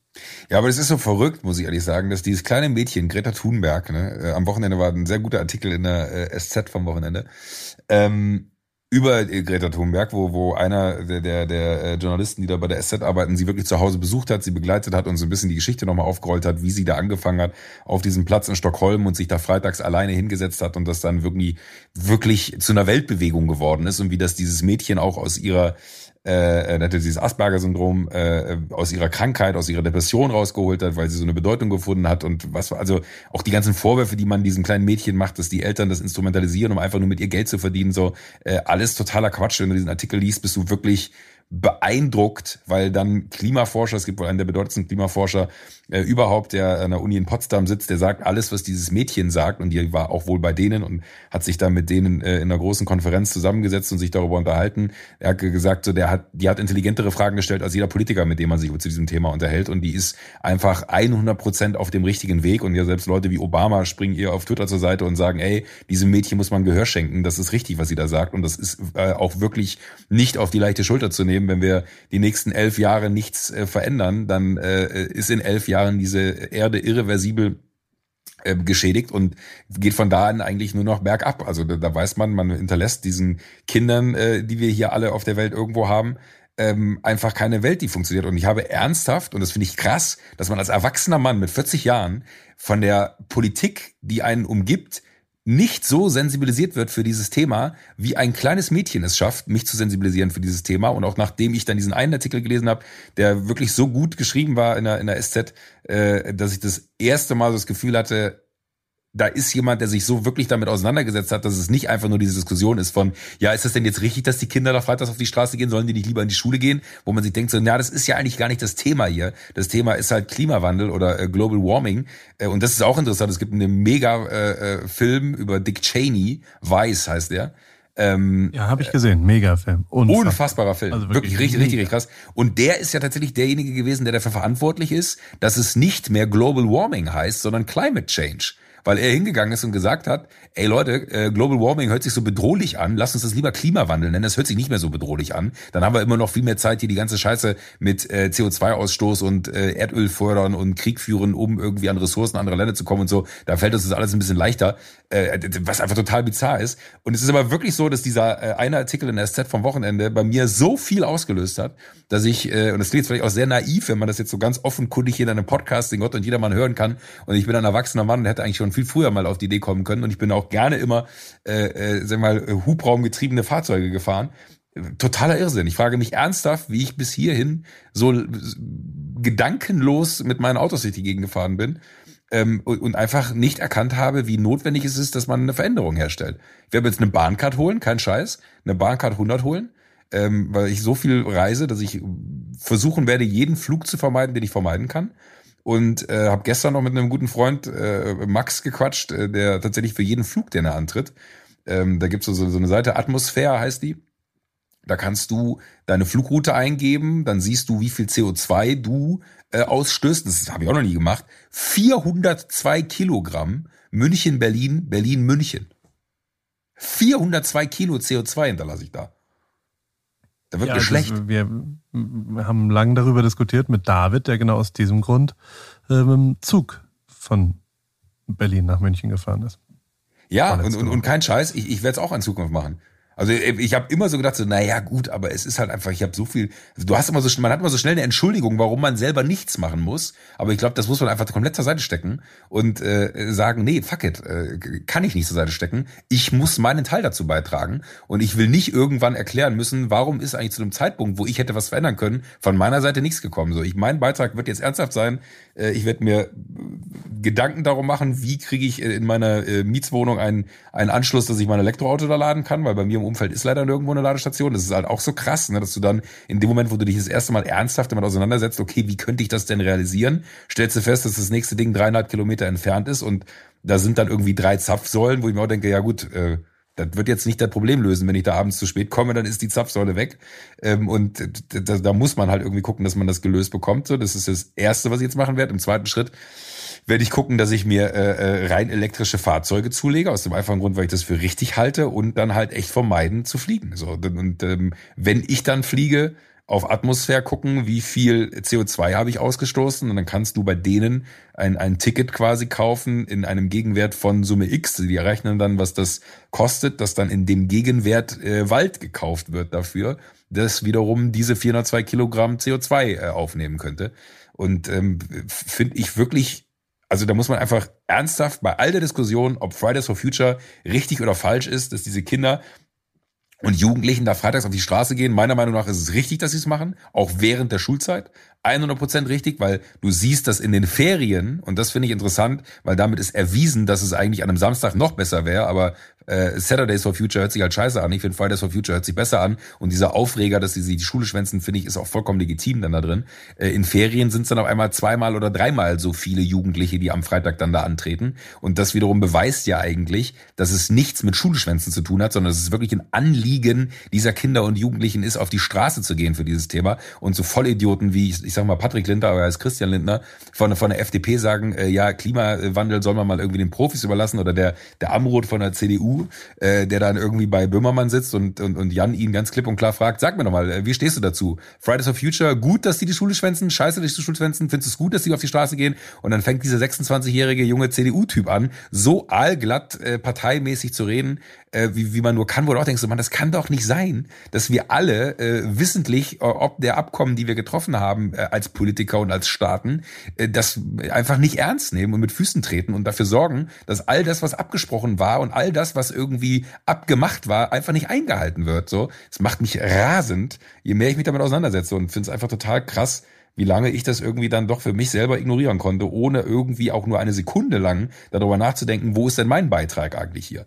Speaker 2: Ja, aber das ist so verrückt, muss ich ehrlich sagen, dass dieses kleine Mädchen, Greta Thunberg, ne, äh, am Wochenende war ein sehr guter Artikel in der äh, SZ vom Wochenende, ähm, über äh, Greta Thunberg, wo, wo einer der, der, der äh, Journalisten, die da bei der SZ arbeiten, sie wirklich zu Hause besucht hat, sie begleitet hat und so ein bisschen die Geschichte nochmal aufgerollt hat, wie sie da angefangen hat auf diesem Platz in Stockholm und sich da freitags alleine hingesetzt hat und das dann wirklich, wirklich zu einer Weltbewegung geworden ist und wie das dieses Mädchen auch aus ihrer äh, hatte dieses Asperger-Syndrom äh, aus ihrer Krankheit, aus ihrer Depression rausgeholt hat, weil sie so eine Bedeutung gefunden hat und was also auch die ganzen Vorwürfe, die man diesem kleinen Mädchen macht, dass die Eltern das instrumentalisieren, um einfach nur mit ihr Geld zu verdienen, so äh, alles totaler Quatsch. Wenn du diesen Artikel liest, bist du wirklich beeindruckt, weil dann Klimaforscher, es gibt wohl einen der bedeutendsten Klimaforscher äh, überhaupt, der an der Uni in Potsdam sitzt, der sagt alles, was dieses Mädchen sagt. Und die war auch wohl bei denen und hat sich dann mit denen äh, in einer großen Konferenz zusammengesetzt und sich darüber unterhalten. Er hat gesagt, so der hat, die hat intelligentere Fragen gestellt als jeder Politiker, mit dem man sich zu diesem Thema unterhält. Und die ist einfach 100 Prozent auf dem richtigen Weg. Und ja selbst Leute wie Obama springen ihr auf Twitter zur Seite und sagen, ey, diesem Mädchen muss man Gehör schenken, das ist richtig, was sie da sagt. Und das ist äh, auch wirklich nicht auf die leichte Schulter zu nehmen, wenn wir die nächsten elf Jahre nichts äh, verändern, dann äh, ist in elf Jahren diese Erde irreversibel äh, geschädigt und geht von da an eigentlich nur noch bergab. Also da, da weiß man, man hinterlässt diesen Kindern, äh, die wir hier alle auf der Welt irgendwo haben, ähm, einfach keine Welt, die funktioniert. Und ich habe ernsthaft, und das finde ich krass, dass man als erwachsener Mann mit 40 Jahren von der Politik, die einen umgibt, nicht so sensibilisiert wird für dieses Thema, wie ein kleines Mädchen es schafft, mich zu sensibilisieren für dieses Thema. Und auch nachdem ich dann diesen einen Artikel gelesen habe, der wirklich so gut geschrieben war in der, in der SZ, äh, dass ich das erste Mal so das Gefühl hatte, da ist jemand, der sich so wirklich damit auseinandergesetzt hat, dass es nicht einfach nur diese Diskussion ist von, ja, ist das denn jetzt richtig, dass die Kinder da freitags auf die Straße gehen, sollen die nicht lieber in die Schule gehen? Wo man sich denkt, so, na, das ist ja eigentlich gar nicht das Thema hier. Das Thema ist halt Klimawandel oder äh, Global Warming. Äh, und das ist auch interessant. Es gibt einen mega äh, äh, Film über Dick Cheney, Weiß heißt der.
Speaker 1: Ähm, ja, habe ich gesehen. Mega Film.
Speaker 2: Unfassbar. Unfassbarer Film. Also wirklich, wirklich richtig, richtig, richtig krass. Und der ist ja tatsächlich derjenige gewesen, der dafür verantwortlich ist, dass es nicht mehr Global Warming heißt, sondern Climate Change weil er hingegangen ist und gesagt hat, ey Leute, äh, Global Warming hört sich so bedrohlich an, lasst uns das lieber Klimawandel nennen, das hört sich nicht mehr so bedrohlich an. Dann haben wir immer noch viel mehr Zeit, hier die ganze Scheiße mit äh, CO2-Ausstoß und äh, Erdöl fördern und Krieg führen, um irgendwie an Ressourcen anderer Länder zu kommen und so. Da fällt uns das alles ein bisschen leichter, äh, was einfach total bizarr ist. Und es ist aber wirklich so, dass dieser äh, eine Artikel in der SZ vom Wochenende bei mir so viel ausgelöst hat, dass ich, äh, und das klingt vielleicht auch sehr naiv, wenn man das jetzt so ganz offenkundig hier in einem Podcast, den Gott und jedermann hören kann, und ich bin ein erwachsener Mann und hätte eigentlich schon viel früher mal auf die Idee kommen können. Und ich bin auch gerne immer, äh, äh, sag mal, hubraumgetriebene Fahrzeuge gefahren. Totaler Irrsinn. Ich frage mich ernsthaft, wie ich bis hierhin so gedankenlos mit meinen Autos durch die Gegend gefahren bin ähm, und einfach nicht erkannt habe, wie notwendig es ist, dass man eine Veränderung herstellt. Ich werde jetzt eine Bahncard holen, kein Scheiß, eine Bahncard 100 holen, ähm, weil ich so viel reise, dass ich versuchen werde, jeden Flug zu vermeiden, den ich vermeiden kann und äh, habe gestern noch mit einem guten Freund äh, Max gequatscht, äh, der tatsächlich für jeden Flug, den er antritt, ähm, da gibt's so, so eine Seite, Atmosphäre heißt die. Da kannst du deine Flugroute eingeben, dann siehst du, wie viel CO2 du äh, ausstößt. Das habe ich auch noch nie gemacht. 402 Kilogramm München, Berlin, Berlin, München. 402 Kilo CO2 hinterlasse ich da.
Speaker 1: Da wird ja, mir schlecht. wir haben lange darüber diskutiert mit David, der genau aus diesem Grund äh, mit dem Zug von Berlin nach München gefahren ist.
Speaker 2: Ja, und, und, und kein Scheiß, ich, ich werde es auch in Zukunft machen. Also ich habe immer so gedacht, so, naja, gut, aber es ist halt einfach, ich habe so viel, du hast immer so, man hat immer so schnell eine Entschuldigung, warum man selber nichts machen muss. Aber ich glaube, das muss man einfach komplett zur Seite stecken und äh, sagen, nee, fuck it, äh, kann ich nicht zur Seite stecken. Ich muss meinen Teil dazu beitragen. Und ich will nicht irgendwann erklären müssen, warum ist eigentlich zu einem Zeitpunkt, wo ich hätte was verändern können, von meiner Seite nichts gekommen. So, ich, mein Beitrag wird jetzt ernsthaft sein, ich werde mir Gedanken darum machen, wie kriege ich in meiner äh, Mietswohnung einen, einen Anschluss, dass ich mein Elektroauto da laden kann, weil bei mir im Umfeld ist leider nirgendwo eine Ladestation. Das ist halt auch so krass, ne, dass du dann in dem Moment, wo du dich das erste Mal ernsthaft damit auseinandersetzt, okay, wie könnte ich das denn realisieren, stellst du fest, dass das nächste Ding dreieinhalb Kilometer entfernt ist und da sind dann irgendwie drei Zapfsäulen, wo ich mir auch denke, ja gut, äh, das wird jetzt nicht das Problem lösen. Wenn ich da abends zu spät komme, dann ist die Zapfsäule weg. Ähm, und da, muss man halt irgendwie gucken, dass man das gelöst bekommt. So, das ist das Erste, was ich jetzt machen werde. Im zweiten Schritt werde ich gucken, dass ich mir äh, äh, rein elektrische Fahrzeuge zulege, aus dem einfachen Grund, weil ich das für richtig halte und dann halt echt vermeiden zu fliegen. So, und ähm, wenn ich dann fliege, auf Atmosphäre gucken, wie viel CO2 habe ich ausgestoßen und dann kannst du bei denen ein, ein Ticket quasi kaufen in einem Gegenwert von Summe X. Die errechnen dann, was das kostet, dass dann in dem Gegenwert äh, Wald gekauft wird dafür, dass wiederum diese 402 Kilogramm CO2 äh, aufnehmen könnte. Und ähm, finde ich wirklich also da muss man einfach ernsthaft bei all der Diskussion, ob Fridays for Future richtig oder falsch ist, dass diese Kinder und Jugendlichen da freitags auf die Straße gehen. Meiner Meinung nach ist es richtig, dass sie es machen, auch während der Schulzeit. 100% richtig, weil du siehst dass in den Ferien, und das finde ich interessant, weil damit ist erwiesen, dass es eigentlich an einem Samstag noch besser wäre, aber äh, Saturdays for Future hört sich halt scheiße an. Ich finde Fridays for Future hört sich besser an. Und dieser Aufreger, dass sie die Schule schwänzen, finde ich, ist auch vollkommen legitim dann da drin. Äh, in Ferien sind es dann auf einmal zweimal oder dreimal so viele Jugendliche, die am Freitag dann da antreten. Und das wiederum beweist ja eigentlich, dass es nichts mit Schulschwänzen zu tun hat, sondern dass es wirklich ein Anliegen dieser Kinder und Jugendlichen ist, auf die Straße zu gehen für dieses Thema. Und so Vollidioten wie ich ich sag mal Patrick Lindner, aber er heißt Christian Lindner, von, von der FDP sagen, äh, ja, Klimawandel soll man mal irgendwie den Profis überlassen oder der, der Amroth von der CDU, äh, der dann irgendwie bei Böhmermann sitzt und, und, und Jan ihn ganz klipp und klar fragt, sag mir doch mal, äh, wie stehst du dazu? Fridays for Future, gut, dass die die Schule schwänzen, scheiße, dass die die Schule schwänzen, findest du es gut, dass die auf die Straße gehen? Und dann fängt dieser 26-jährige junge CDU-Typ an, so allglatt äh, parteimäßig zu reden, äh, wie, wie man nur kann, wo du auch denkst, man, das kann doch nicht sein, dass wir alle äh, wissentlich, äh, ob der Abkommen, die wir getroffen haben äh, als Politiker und als Staaten, äh, das einfach nicht ernst nehmen und mit Füßen treten und dafür sorgen, dass all das, was abgesprochen war und all das, was irgendwie abgemacht war, einfach nicht eingehalten wird. So, es macht mich rasend, je mehr ich mich damit auseinandersetze und finde es einfach total krass, wie lange ich das irgendwie dann doch für mich selber ignorieren konnte, ohne irgendwie auch nur eine Sekunde lang darüber nachzudenken, wo ist denn mein Beitrag eigentlich hier?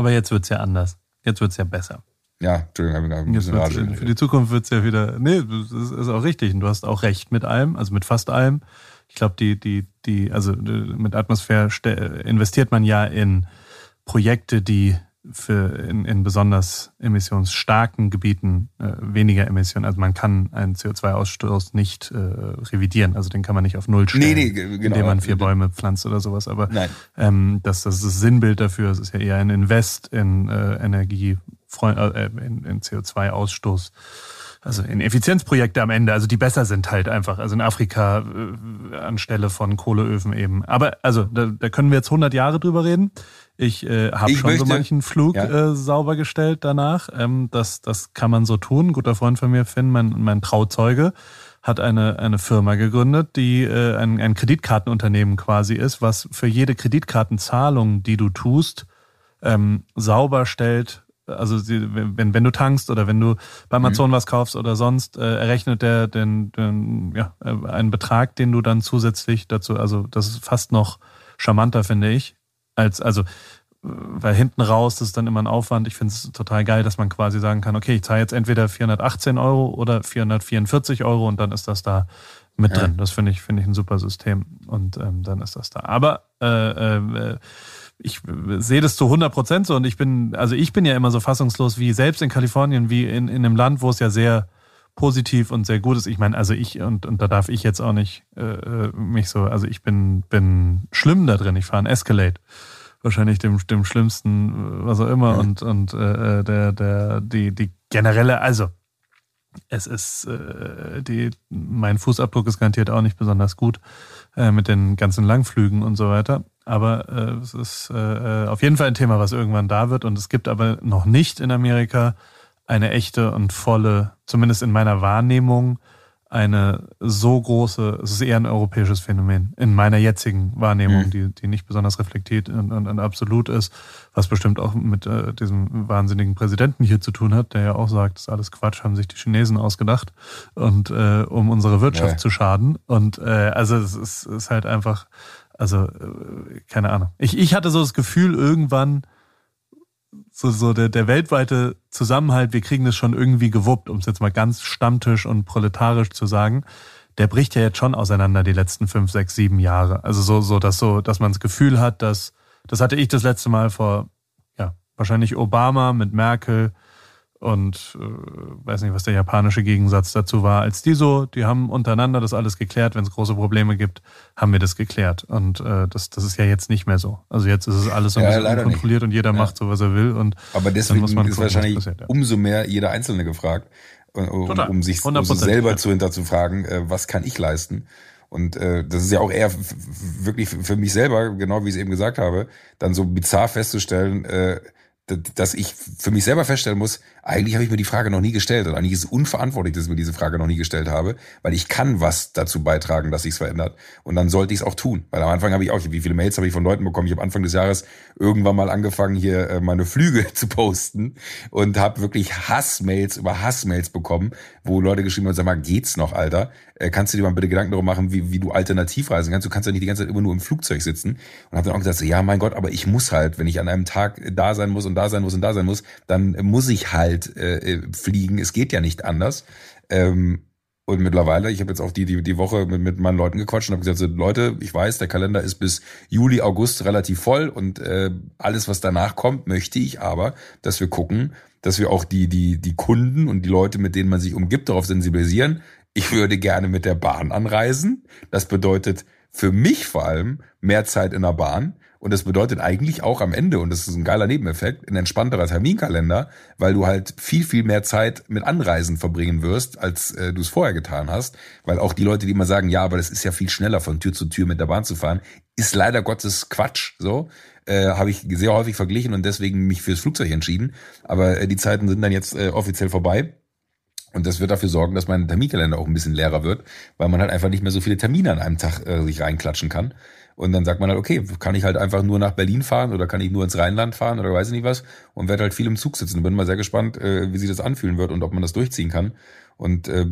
Speaker 1: Aber jetzt wird's ja anders. Jetzt wird's ja besser.
Speaker 2: Ja, Entschuldigung.
Speaker 1: Jetzt wird's, für die Zukunft wird's ja wieder. Nee, das ist auch richtig. Und du hast auch recht mit allem, also mit fast allem. Ich glaube, die, die, die, also mit Atmosphäre investiert man ja in Projekte, die für in, in besonders emissionsstarken Gebieten äh, weniger Emissionen. Also man kann einen CO2-Ausstoß nicht äh, revidieren. Also den kann man nicht auf Null stellen, nee, nee, genau. indem man vier Bäume pflanzt oder sowas. Aber ähm, das, das ist das Sinnbild dafür. Es ist ja eher ein Invest in äh, Energie, äh, in, in CO2-Ausstoß also in Effizienzprojekte am Ende, also die besser sind halt einfach. Also in Afrika äh, anstelle von Kohleöfen eben. Aber also da, da können wir jetzt 100 Jahre drüber reden. Ich äh, habe schon möchte, so manchen Flug ja. äh, sauber gestellt danach. Ähm, das, das kann man so tun. Ein guter Freund von mir, Finn, mein, mein Trauzeuge, hat eine, eine Firma gegründet, die äh, ein, ein Kreditkartenunternehmen quasi ist, was für jede Kreditkartenzahlung, die du tust, ähm, sauber stellt. Also wenn, wenn du tankst oder wenn du bei mhm. Amazon mhm. was kaufst oder sonst, äh, errechnet der den, den, ja, äh, einen Betrag, den du dann zusätzlich dazu, also das ist fast noch charmanter, finde ich, als, also, weil hinten raus das ist dann immer ein Aufwand. Ich finde es total geil, dass man quasi sagen kann, okay, ich zahle jetzt entweder 418 Euro oder 444 Euro und dann ist das da mit ja. drin. Das finde ich, finde ich ein super System und ähm, dann ist das da. Aber äh, äh, ich sehe das zu 100 Prozent so und ich bin, also ich bin ja immer so fassungslos wie selbst in Kalifornien, wie in, in einem Land, wo es ja sehr positiv und sehr gut ist. Ich meine, also ich, und, und da darf ich jetzt auch nicht äh, äh mich so, also ich bin, bin schlimm da drin. Ich fahre ein Escalade. Wahrscheinlich dem, dem schlimmsten, äh, was auch immer. Mhm. Und, und äh, äh, der, der, die, die generelle, also es ist, äh, die, mein Fußabdruck ist garantiert auch nicht besonders gut äh, mit den ganzen Langflügen und so weiter. Aber äh, es ist äh, auf jeden Fall ein Thema, was irgendwann da wird. Und es gibt aber noch nicht in Amerika eine echte und volle, zumindest in meiner Wahrnehmung, eine so große, es ist eher ein europäisches Phänomen, in meiner jetzigen Wahrnehmung, mhm. die, die nicht besonders reflektiert und, und, und, absolut ist, was bestimmt auch mit äh, diesem wahnsinnigen Präsidenten hier zu tun hat, der ja auch sagt, das ist alles Quatsch, haben sich die Chinesen ausgedacht und äh, um unsere Wirtschaft ja. zu schaden. Und äh, also es ist, ist halt einfach, also äh, keine Ahnung. Ich, ich hatte so das Gefühl, irgendwann, so, so der, der weltweite Zusammenhalt, wir kriegen das schon irgendwie gewuppt, um es jetzt mal ganz stammtisch und proletarisch zu sagen, der bricht ja jetzt schon auseinander die letzten fünf, sechs, sieben Jahre. Also so, so, dass so, dass man das Gefühl hat, dass, das hatte ich das letzte Mal vor, ja, wahrscheinlich Obama mit Merkel, und äh, weiß nicht, was der japanische Gegensatz dazu war. Als die so, die haben untereinander das alles geklärt. Wenn es große Probleme gibt, haben wir das geklärt. Und äh, das, das ist ja jetzt nicht mehr so. Also jetzt ist es alles so ein ja, bisschen kontrolliert und jeder ja. macht so, was er will. Und
Speaker 2: Aber deswegen muss man ist gucken, wahrscheinlich passiert, ja. umso mehr jeder Einzelne gefragt, um, um sich, um sich selber zu hinterzufragen, äh, was kann ich leisten. Und äh, das ist ja auch eher wirklich für mich selber, genau wie ich es eben gesagt habe, dann so bizarr festzustellen, äh, dass ich für mich selber feststellen muss, eigentlich habe ich mir die Frage noch nie gestellt und eigentlich ist es unverantwortlich, dass ich mir diese Frage noch nie gestellt habe, weil ich kann was dazu beitragen, dass sich verändert und dann sollte ich es auch tun, weil am Anfang habe ich auch, wie viele Mails habe ich von Leuten bekommen, ich habe Anfang des Jahres irgendwann mal angefangen hier äh, meine Flüge <laughs> zu posten und habe wirklich Hassmails über Hassmails bekommen, wo Leute geschrieben haben, sag mal, geht's noch, Alter? Äh, kannst du dir mal bitte Gedanken darüber machen, wie, wie du alternativ reisen kannst? Du kannst ja nicht die ganze Zeit immer nur im Flugzeug sitzen und habe dann auch gesagt, so, ja, mein Gott, aber ich muss halt, wenn ich an einem Tag da sein muss und da sein muss und da sein muss, dann muss ich halt äh, äh, fliegen. Es geht ja nicht anders. Ähm, und mittlerweile, ich habe jetzt auch die, die, die Woche mit, mit meinen Leuten gequatscht und habe gesagt, Leute, ich weiß, der Kalender ist bis Juli, August relativ voll und äh, alles, was danach kommt, möchte ich aber, dass wir gucken, dass wir auch die, die, die Kunden und die Leute, mit denen man sich umgibt, darauf sensibilisieren. ich würde gerne mit der Bahn anreisen. Das bedeutet für mich vor allem mehr Zeit in der Bahn. Und das bedeutet eigentlich auch am Ende, und das ist ein geiler Nebeneffekt, ein entspannterer Terminkalender, weil du halt viel, viel mehr Zeit mit Anreisen verbringen wirst, als äh, du es vorher getan hast. Weil auch die Leute, die immer sagen, ja, aber das ist ja viel schneller von Tür zu Tür mit der Bahn zu fahren, ist leider Gottes Quatsch. So äh, habe ich sehr häufig verglichen und deswegen mich fürs Flugzeug entschieden. Aber äh, die Zeiten sind dann jetzt äh, offiziell vorbei. Und das wird dafür sorgen, dass mein Terminkalender auch ein bisschen leerer wird, weil man halt einfach nicht mehr so viele Termine an einem Tag äh, sich reinklatschen kann. Und dann sagt man halt, okay, kann ich halt einfach nur nach Berlin fahren oder kann ich nur ins Rheinland fahren oder weiß ich nicht was und werde halt viel im Zug sitzen. Bin mal sehr gespannt, äh, wie sich das anfühlen wird und ob man das durchziehen kann. Und äh,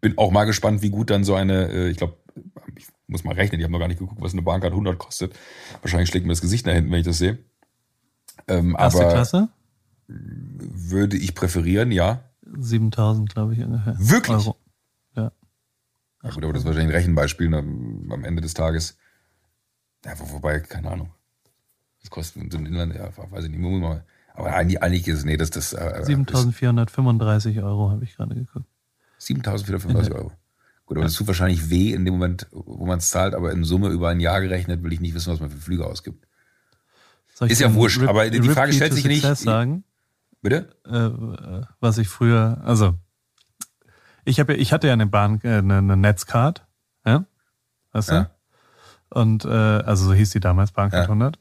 Speaker 2: bin auch mal gespannt, wie gut dann so eine, äh, ich glaube, ich muss mal rechnen, ich habe noch gar nicht geguckt, was eine Bahncard 100 kostet. Wahrscheinlich schlägt mir das Gesicht nach hinten, wenn ich das sehe.
Speaker 1: Ähm, Erste aber Klasse?
Speaker 2: Würde ich präferieren, ja.
Speaker 1: 7000, glaube ich, ungefähr.
Speaker 2: Wirklich? Euro. Ja. ja gut, aber das ist wahrscheinlich ein Rechenbeispiel ne, am Ende des Tages. Ja, wobei, keine Ahnung. Das kostet so ein Inland, ja, weiß ich nicht, muss mal. Aber eigentlich, eigentlich ist es, nee, das, das.
Speaker 1: Äh, 7435 Euro habe ich gerade geguckt.
Speaker 2: 7435 Euro. Gut, aber ja. das tut wahrscheinlich weh in dem Moment, wo man es zahlt, aber in Summe über ein Jahr gerechnet will ich nicht wissen, was man für Flüge ausgibt. Ist ja wurscht, Rip, aber die Rip Frage stellt sich nicht.
Speaker 1: Sagen,
Speaker 2: Bitte?
Speaker 1: Äh, was ich früher, also ich habe, ich hatte ja eine Bahn, äh, eine, eine Netzcard, ja, weißt du? Ja. Und äh, also so hieß die damals Bahncard ja. 100.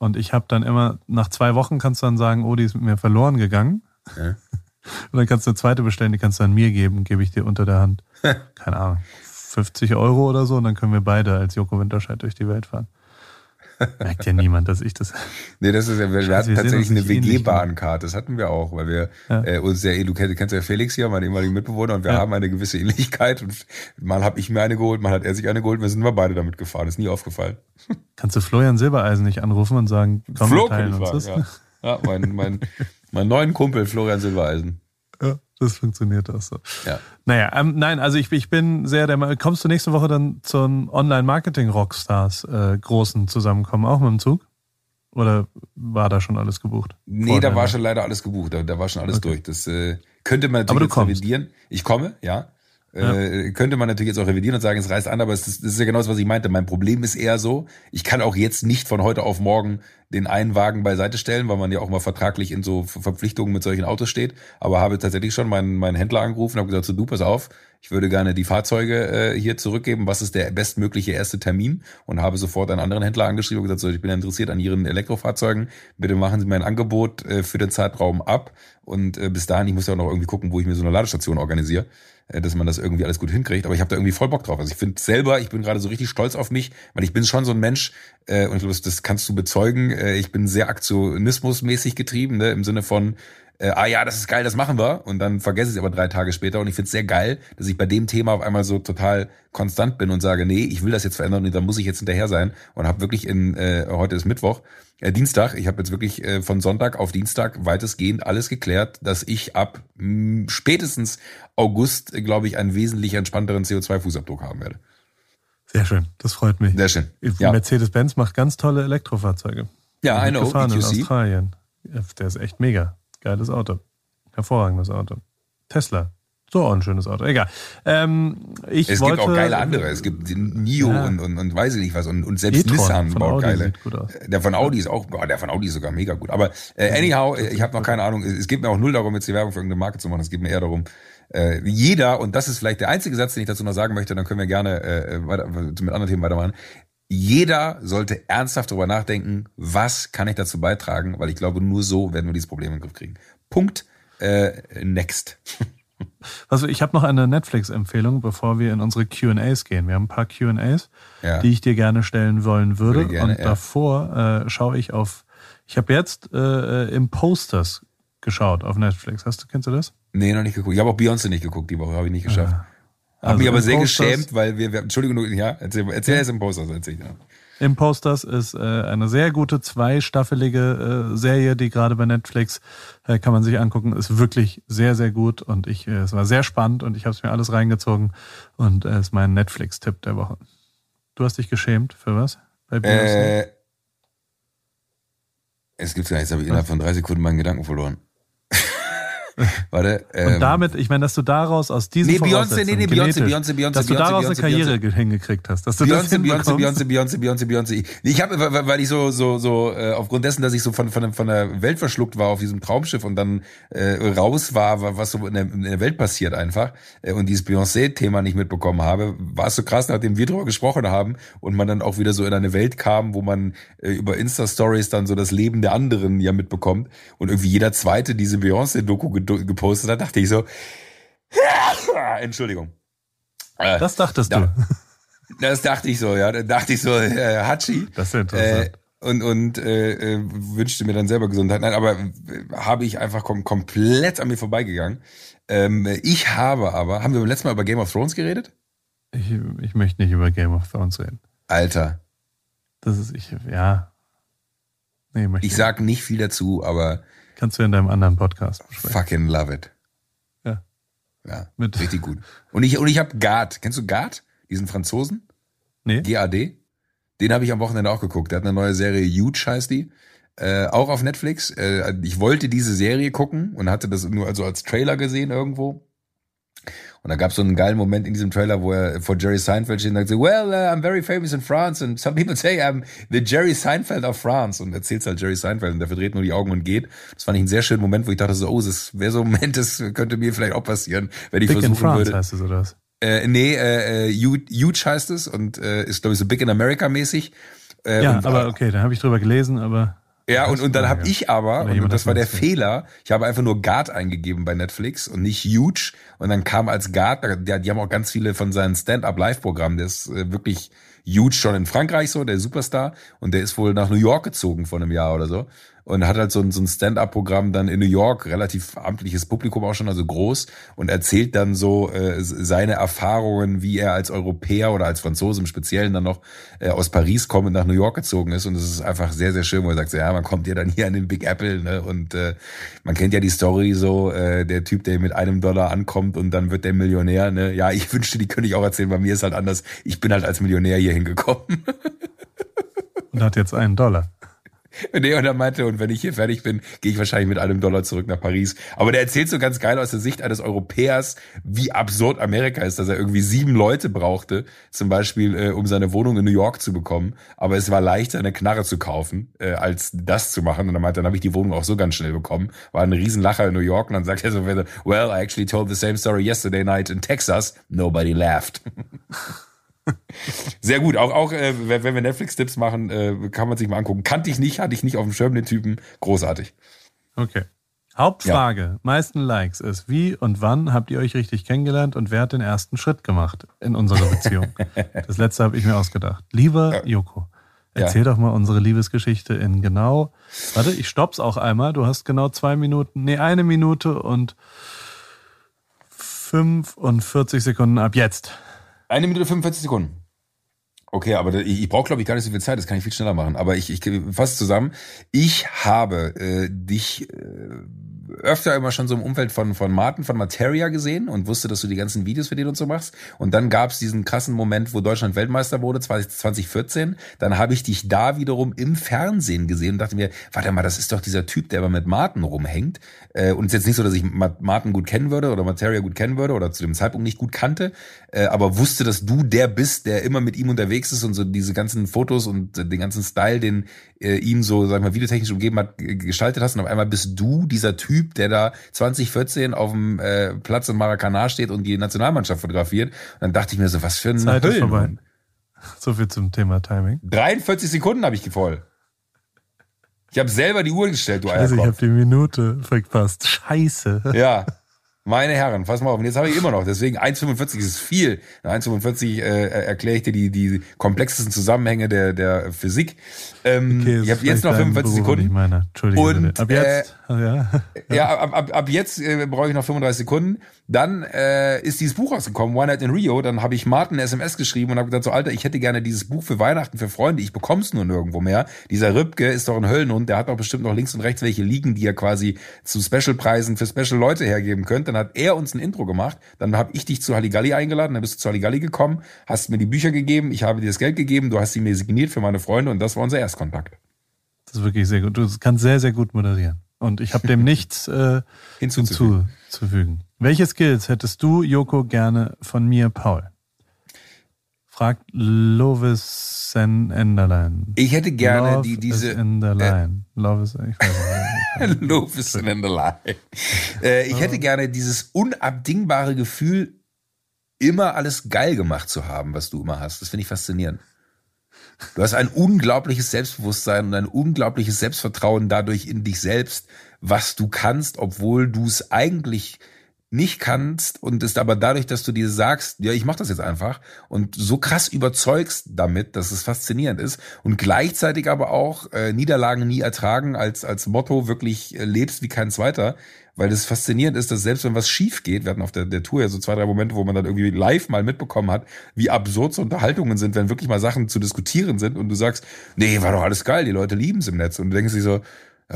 Speaker 1: Und ich habe dann immer nach zwei Wochen kannst du dann sagen, oh, die ist mit mir verloren gegangen. Ja. <laughs> Und dann kannst du eine zweite bestellen, die kannst du dann mir geben, gebe ich dir unter der Hand. <laughs> Keine Ahnung, 50 Euro oder so und dann können wir beide als Joko Winterscheid durch die Welt fahren. Merkt ja niemand, dass ich das.
Speaker 2: Nee, das ist ja, wir, wir hatten tatsächlich eine WG-Bahncard, das hatten wir auch, weil wir ja. äh, uns ja, du kennst, kennst ja Felix hier, meinen ehemaligen Mitbewohner, und wir ja. haben eine gewisse Ähnlichkeit. Und mal habe ich mir eine geholt, mal hat er sich eine geholt, wir sind immer beide damit gefahren, ist nie aufgefallen. <laughs>
Speaker 1: Kannst du Florian Silbereisen nicht anrufen und sagen,
Speaker 2: komm, Flo wir teilen uns das? Ja, ja mein, mein, mein neuen Kumpel Florian Silbereisen.
Speaker 1: Das funktioniert auch so. Ja. Naja, ähm, nein, also ich, ich bin sehr der Kommst du nächste Woche dann zum Online-Marketing-Rockstars äh, großen Zusammenkommen, auch mit dem Zug? Oder war da schon alles gebucht?
Speaker 2: Nee, da war schon leider alles gebucht. Da, da war schon alles okay. durch. Das äh, könnte man natürlich jetzt revidieren. Ich komme, ja. Ja. Äh, könnte man natürlich jetzt auch revidieren und sagen, es reißt an, aber es ist, das ist ja genau das, was ich meinte. Mein Problem ist eher so, ich kann auch jetzt nicht von heute auf morgen den einen Wagen beiseite stellen, weil man ja auch mal vertraglich in so Verpflichtungen mit solchen Autos steht. Aber habe tatsächlich schon meinen, meinen Händler angerufen und habe gesagt, so du, pass auf, ich würde gerne die Fahrzeuge äh, hier zurückgeben. Was ist der bestmögliche erste Termin? Und habe sofort einen anderen Händler angeschrieben und gesagt, so, ich bin interessiert an Ihren Elektrofahrzeugen. Bitte machen Sie mein Angebot äh, für den Zeitraum ab. Und äh, bis dahin, ich muss ja auch noch irgendwie gucken, wo ich mir so eine Ladestation organisiere. Äh, dass man das irgendwie alles gut hinkriegt. Aber ich habe da irgendwie voll Bock drauf. Also ich finde selber, ich bin gerade so richtig stolz auf mich, weil ich bin schon so ein Mensch, äh, und ich glaube, das kannst du bezeugen, äh, ich bin sehr aktionismusmäßig getrieben, ne, im Sinne von, äh, ah ja, das ist geil, das machen wir. Und dann vergesse ich es aber drei Tage später. Und ich finde es sehr geil, dass ich bei dem Thema auf einmal so total konstant bin und sage, nee, ich will das jetzt verändern und da muss ich jetzt hinterher sein. Und habe wirklich in, äh, heute ist Mittwoch, äh, Dienstag, ich habe jetzt wirklich äh, von Sonntag auf Dienstag weitestgehend alles geklärt, dass ich ab mh, spätestens August, glaube ich, einen wesentlich entspannteren CO2-Fußabdruck haben werde.
Speaker 1: Sehr schön, das freut mich.
Speaker 2: Sehr schön.
Speaker 1: Ja. Mercedes-Benz macht ganz tolle Elektrofahrzeuge.
Speaker 2: Ja, know.
Speaker 1: Gefahren in Australien. Der ist echt mega. Geiles Auto. Hervorragendes Auto. Tesla. So ein schönes Auto. Egal. Ähm, ich
Speaker 2: es
Speaker 1: wollte,
Speaker 2: gibt auch geile andere. Es gibt NIO ja. und, und, und weiß ich nicht was. Und, und selbst e Nissan baut Audi geile. Der von Audi ist auch, boah, der von Audi ist sogar mega gut. Aber äh, anyhow, ich habe noch keine Ahnung. Es geht mir auch null darum, jetzt die Werbung für irgendeine Marke zu machen. Es geht mir eher darum, äh, jeder, und das ist vielleicht der einzige Satz, den ich dazu noch sagen möchte, dann können wir gerne äh, weiter, mit anderen Themen weitermachen. Jeder sollte ernsthaft darüber nachdenken, was kann ich dazu beitragen, weil ich glaube, nur so werden wir dieses Problem in den Griff kriegen. Punkt. Äh, next. <laughs>
Speaker 1: Also ich habe noch eine Netflix-Empfehlung, bevor wir in unsere QAs gehen. Wir haben ein paar QAs, ja. die ich dir gerne stellen wollen würde. Gerne, und ja. davor äh, schaue ich auf. Ich habe jetzt äh, im Posters geschaut auf Netflix. Hast du, kennst du das?
Speaker 2: Nee, noch nicht geguckt. Ich habe auch Beyoncé nicht geguckt, die Woche habe ich nicht geschafft. Ja. Also habe mich aber sehr Posters, geschämt, weil wir, wir Entschuldigung, ja, erzähl, erzähl es im Posters, erzähl ich ja.
Speaker 1: Imposters ist äh, eine sehr gute zweistaffelige äh, Serie, die gerade bei Netflix äh, kann man sich angucken. Ist wirklich sehr, sehr gut und ich, äh, es war sehr spannend und ich habe es mir alles reingezogen und äh, ist mein Netflix-Tipp der Woche. Du hast dich geschämt für was?
Speaker 2: Bei äh, es gibt's gar nicht, jetzt habe ich innerhalb von drei Sekunden meinen Gedanken verloren. <laughs> Warte.
Speaker 1: Ähm, und damit, ich meine, dass du daraus aus diesem
Speaker 2: Nee, Beyoncé, nee, nee, Beyoncé, Beyoncé, Beyoncé,
Speaker 1: dass du daraus eine Karriere hingekriegt hast, dass du
Speaker 2: Beyoncé, Beyoncé, Beyoncé, Beyoncé, Beyoncé, Beyoncé. Ich habe, weil ich so, so, so, äh, aufgrund dessen, dass ich so von, von, von der Welt verschluckt war auf diesem Traumschiff und dann äh, raus war, was so in der, in der Welt passiert einfach äh, und dieses Beyoncé-Thema nicht mitbekommen habe, war es so krass, nachdem wir drüber gesprochen haben und man dann auch wieder so in eine Welt kam, wo man äh, über Insta-Stories dann so das Leben der anderen ja mitbekommt und irgendwie jeder Zweite diese Beyoncé-Doku gepostet hat, dachte ich so, <laughs> Entschuldigung.
Speaker 1: Äh, das dachtest da, du. <laughs>
Speaker 2: Das dachte ich so, ja. Da dachte ich so, äh, Hachi.
Speaker 1: Das ist interessant.
Speaker 2: Äh, und und äh, äh, wünschte mir dann selber Gesundheit. Nein, aber äh, habe ich einfach kom komplett an mir vorbeigegangen. Ähm, ich habe aber, haben wir beim letzten Mal über Game of Thrones geredet?
Speaker 1: Ich, ich möchte nicht über Game of Thrones reden.
Speaker 2: Alter.
Speaker 1: Das ist, ich, ja.
Speaker 2: Nee, möchte ich sag nicht viel dazu, aber.
Speaker 1: Kannst du in deinem anderen Podcast besprechen.
Speaker 2: Fucking love it.
Speaker 1: Ja.
Speaker 2: Ja. Mit richtig gut. Und ich, und ich habe Gard. Kennst du Gard? Diesen Franzosen?
Speaker 1: Nee.
Speaker 2: GAD? Den habe ich am Wochenende auch geguckt. Der hat eine neue Serie, Huge heißt die. Äh, auch auf Netflix. Äh, ich wollte diese Serie gucken und hatte das nur also als Trailer gesehen irgendwo. Und da gab es so einen geilen Moment in diesem Trailer, wo er vor Jerry Seinfeld steht und sagt well, uh, I'm very famous in France and some people say I'm the Jerry Seinfeld of France und erzählt halt Jerry Seinfeld und der verdreht nur die Augen und geht. Das fand ich einen sehr schönen Moment, wo ich dachte so, oh, das wäre so ein Moment, das könnte mir vielleicht auch passieren, wenn ich Big versuchen in France würde.
Speaker 1: heißt es oder was?
Speaker 2: Äh, nee, äh, äh Huge heißt es und äh, ist, glaube ich, so Big in America mäßig.
Speaker 1: Äh, ja, aber okay, da habe ich drüber gelesen, aber.
Speaker 2: Ja, und, und dann habe ich aber, und das war der Fehler, ich habe einfach nur Guard eingegeben bei Netflix und nicht Huge. Und dann kam als Guard, die, die haben auch ganz viele von seinen Stand-Up-Live-Programmen, der ist äh, wirklich huge schon in Frankreich so, der Superstar. Und der ist wohl nach New York gezogen vor einem Jahr oder so und hat halt so ein, so ein Stand-up-Programm dann in New York, relativ amtliches Publikum auch schon, also groß, und erzählt dann so äh, seine Erfahrungen, wie er als Europäer oder als Franzose im Speziellen dann noch äh, aus Paris kommend nach New York gezogen ist. Und es ist einfach sehr, sehr schön, wo er sagt, ja, man kommt ja dann hier an den Big Apple, ne? Und äh, man kennt ja die Story so, äh, der Typ, der mit einem Dollar ankommt und dann wird der Millionär, ne? Ja, ich <laughs> wünschte, die könnte ich auch erzählen, bei mir ist halt anders. Ich bin halt als Millionär hier hingekommen. <laughs>
Speaker 1: und hat jetzt einen Dollar. <laughs>
Speaker 2: Nee, und er meinte, und wenn ich hier fertig bin, gehe ich wahrscheinlich mit einem Dollar zurück nach Paris. Aber der erzählt so ganz geil aus der Sicht eines Europäers, wie absurd Amerika ist, dass er irgendwie sieben Leute brauchte, zum Beispiel, äh, um seine Wohnung in New York zu bekommen. Aber es war leichter, eine Knarre zu kaufen, äh, als das zu machen. Und er meinte, dann habe ich die Wohnung auch so ganz schnell bekommen. War ein Riesenlacher in New York. Und dann sagt er so, well, I actually told the same story yesterday night in Texas. Nobody laughed. <laughs> Sehr gut. Auch, auch äh, wenn wir Netflix-Tipps machen, äh, kann man sich mal angucken. Kannte ich nicht, hatte ich nicht auf dem Schirm, den Typen. Großartig.
Speaker 1: Okay. Hauptfrage, ja. meisten Likes ist, wie und wann habt ihr euch richtig kennengelernt und wer hat den ersten Schritt gemacht in unserer Beziehung? <laughs> das letzte habe ich mir ausgedacht. Lieber Joko, erzähl ja. doch mal unsere Liebesgeschichte in genau, warte, ich stopp's auch einmal, du hast genau zwei Minuten, nee, eine Minute und 45 Sekunden ab jetzt.
Speaker 2: Eine Minute 45 Sekunden. Okay, aber ich, ich brauche, glaube ich, gar nicht so viel Zeit, das kann ich viel schneller machen. Aber ich, ich fasse zusammen. Ich habe äh, dich äh, öfter immer schon so im Umfeld von, von Martin, von Materia gesehen und wusste, dass du die ganzen Videos für den und so machst. Und dann gab es diesen krassen Moment, wo Deutschland Weltmeister wurde, 2014. Dann habe ich dich da wiederum im Fernsehen gesehen und dachte mir, warte mal, das ist doch dieser Typ, der immer mit Martin rumhängt. Äh, und es ist jetzt nicht so, dass ich Martin gut kennen würde oder Materia gut kennen würde oder zu dem Zeitpunkt nicht gut kannte, äh, aber wusste, dass du der bist, der immer mit ihm unterwegs ist und so diese ganzen Fotos und den ganzen Style, den äh, ihm so, sag mal, videotechnisch umgeben hat, gestaltet hast. Und auf einmal bist du dieser Typ, der da 2014 auf dem äh, Platz in Maracanã steht und die Nationalmannschaft fotografiert. Und dann dachte ich mir so, was für ein
Speaker 1: Zeit ist vorbei. So viel zum Thema Timing.
Speaker 2: 43 Sekunden habe ich voll. Ich habe selber die Uhr gestellt, du
Speaker 1: Scheiße, ich habe die Minute verpasst. Scheiße.
Speaker 2: Ja. <laughs> Meine Herren, pass mal auf. Und jetzt habe ich immer noch. Deswegen 1,45 ist viel. 1,45 äh, erkläre ich dir die, die komplexesten Zusammenhänge der, der Physik. Ähm, okay, ich habe jetzt noch 45 Sekunden. Ich
Speaker 1: meine. Entschuldigung. Und,
Speaker 2: ab jetzt? Äh, ja. <laughs> ja, ab, ab, ab jetzt äh, brauche ich noch 35 Sekunden. Dann äh, ist dieses Buch rausgekommen, One Night in Rio. Dann habe ich Martin eine SMS geschrieben und habe gesagt, so Alter, ich hätte gerne dieses Buch für Weihnachten für Freunde. Ich bekomm's nur nirgendwo mehr. Dieser Rübke ist doch ein Höllenhund. Der hat doch bestimmt noch links und rechts welche liegen, die er quasi zu Specialpreisen für Special Leute hergeben könnte. Dann hat er uns ein Intro gemacht. Dann habe ich dich zu Halligalli eingeladen. Dann bist du zu Halligalli gekommen, hast mir die Bücher gegeben. Ich habe dir das Geld gegeben. Du hast sie mir signiert für meine Freunde und das war unser Erstkontakt.
Speaker 1: Das ist wirklich sehr gut. Du kannst sehr, sehr gut moderieren. Und ich habe dem <laughs> nichts äh, hinzuzufügen. hinzuzufügen. Welche Skills hättest du, Joko, gerne von mir, Paul? Fragt Lovis Enderlein.
Speaker 2: Ich hätte gerne Love die, diese.
Speaker 1: Is in the line. Äh, Love is,
Speaker 2: ich weiß nicht. <laughs> Love is in the line. Äh, ich hätte gerne dieses unabdingbare Gefühl, immer alles geil gemacht zu haben, was du immer hast. Das finde ich faszinierend. Du hast ein unglaubliches Selbstbewusstsein und ein unglaubliches Selbstvertrauen dadurch in dich selbst, was du kannst, obwohl du es eigentlich nicht kannst und ist aber dadurch, dass du dir sagst, ja, ich mach das jetzt einfach und so krass überzeugst damit, dass es faszinierend ist und gleichzeitig aber auch äh, Niederlagen nie ertragen als als Motto wirklich äh, lebst wie kein zweiter, weil das faszinierend ist, dass selbst wenn was schief geht, wir hatten auf der, der Tour ja so zwei, drei Momente, wo man dann irgendwie live mal mitbekommen hat, wie absurd so Unterhaltungen sind, wenn wirklich mal Sachen zu diskutieren sind und du sagst, nee, war doch alles geil, die Leute lieben es im Netz. Und du denkst dir so,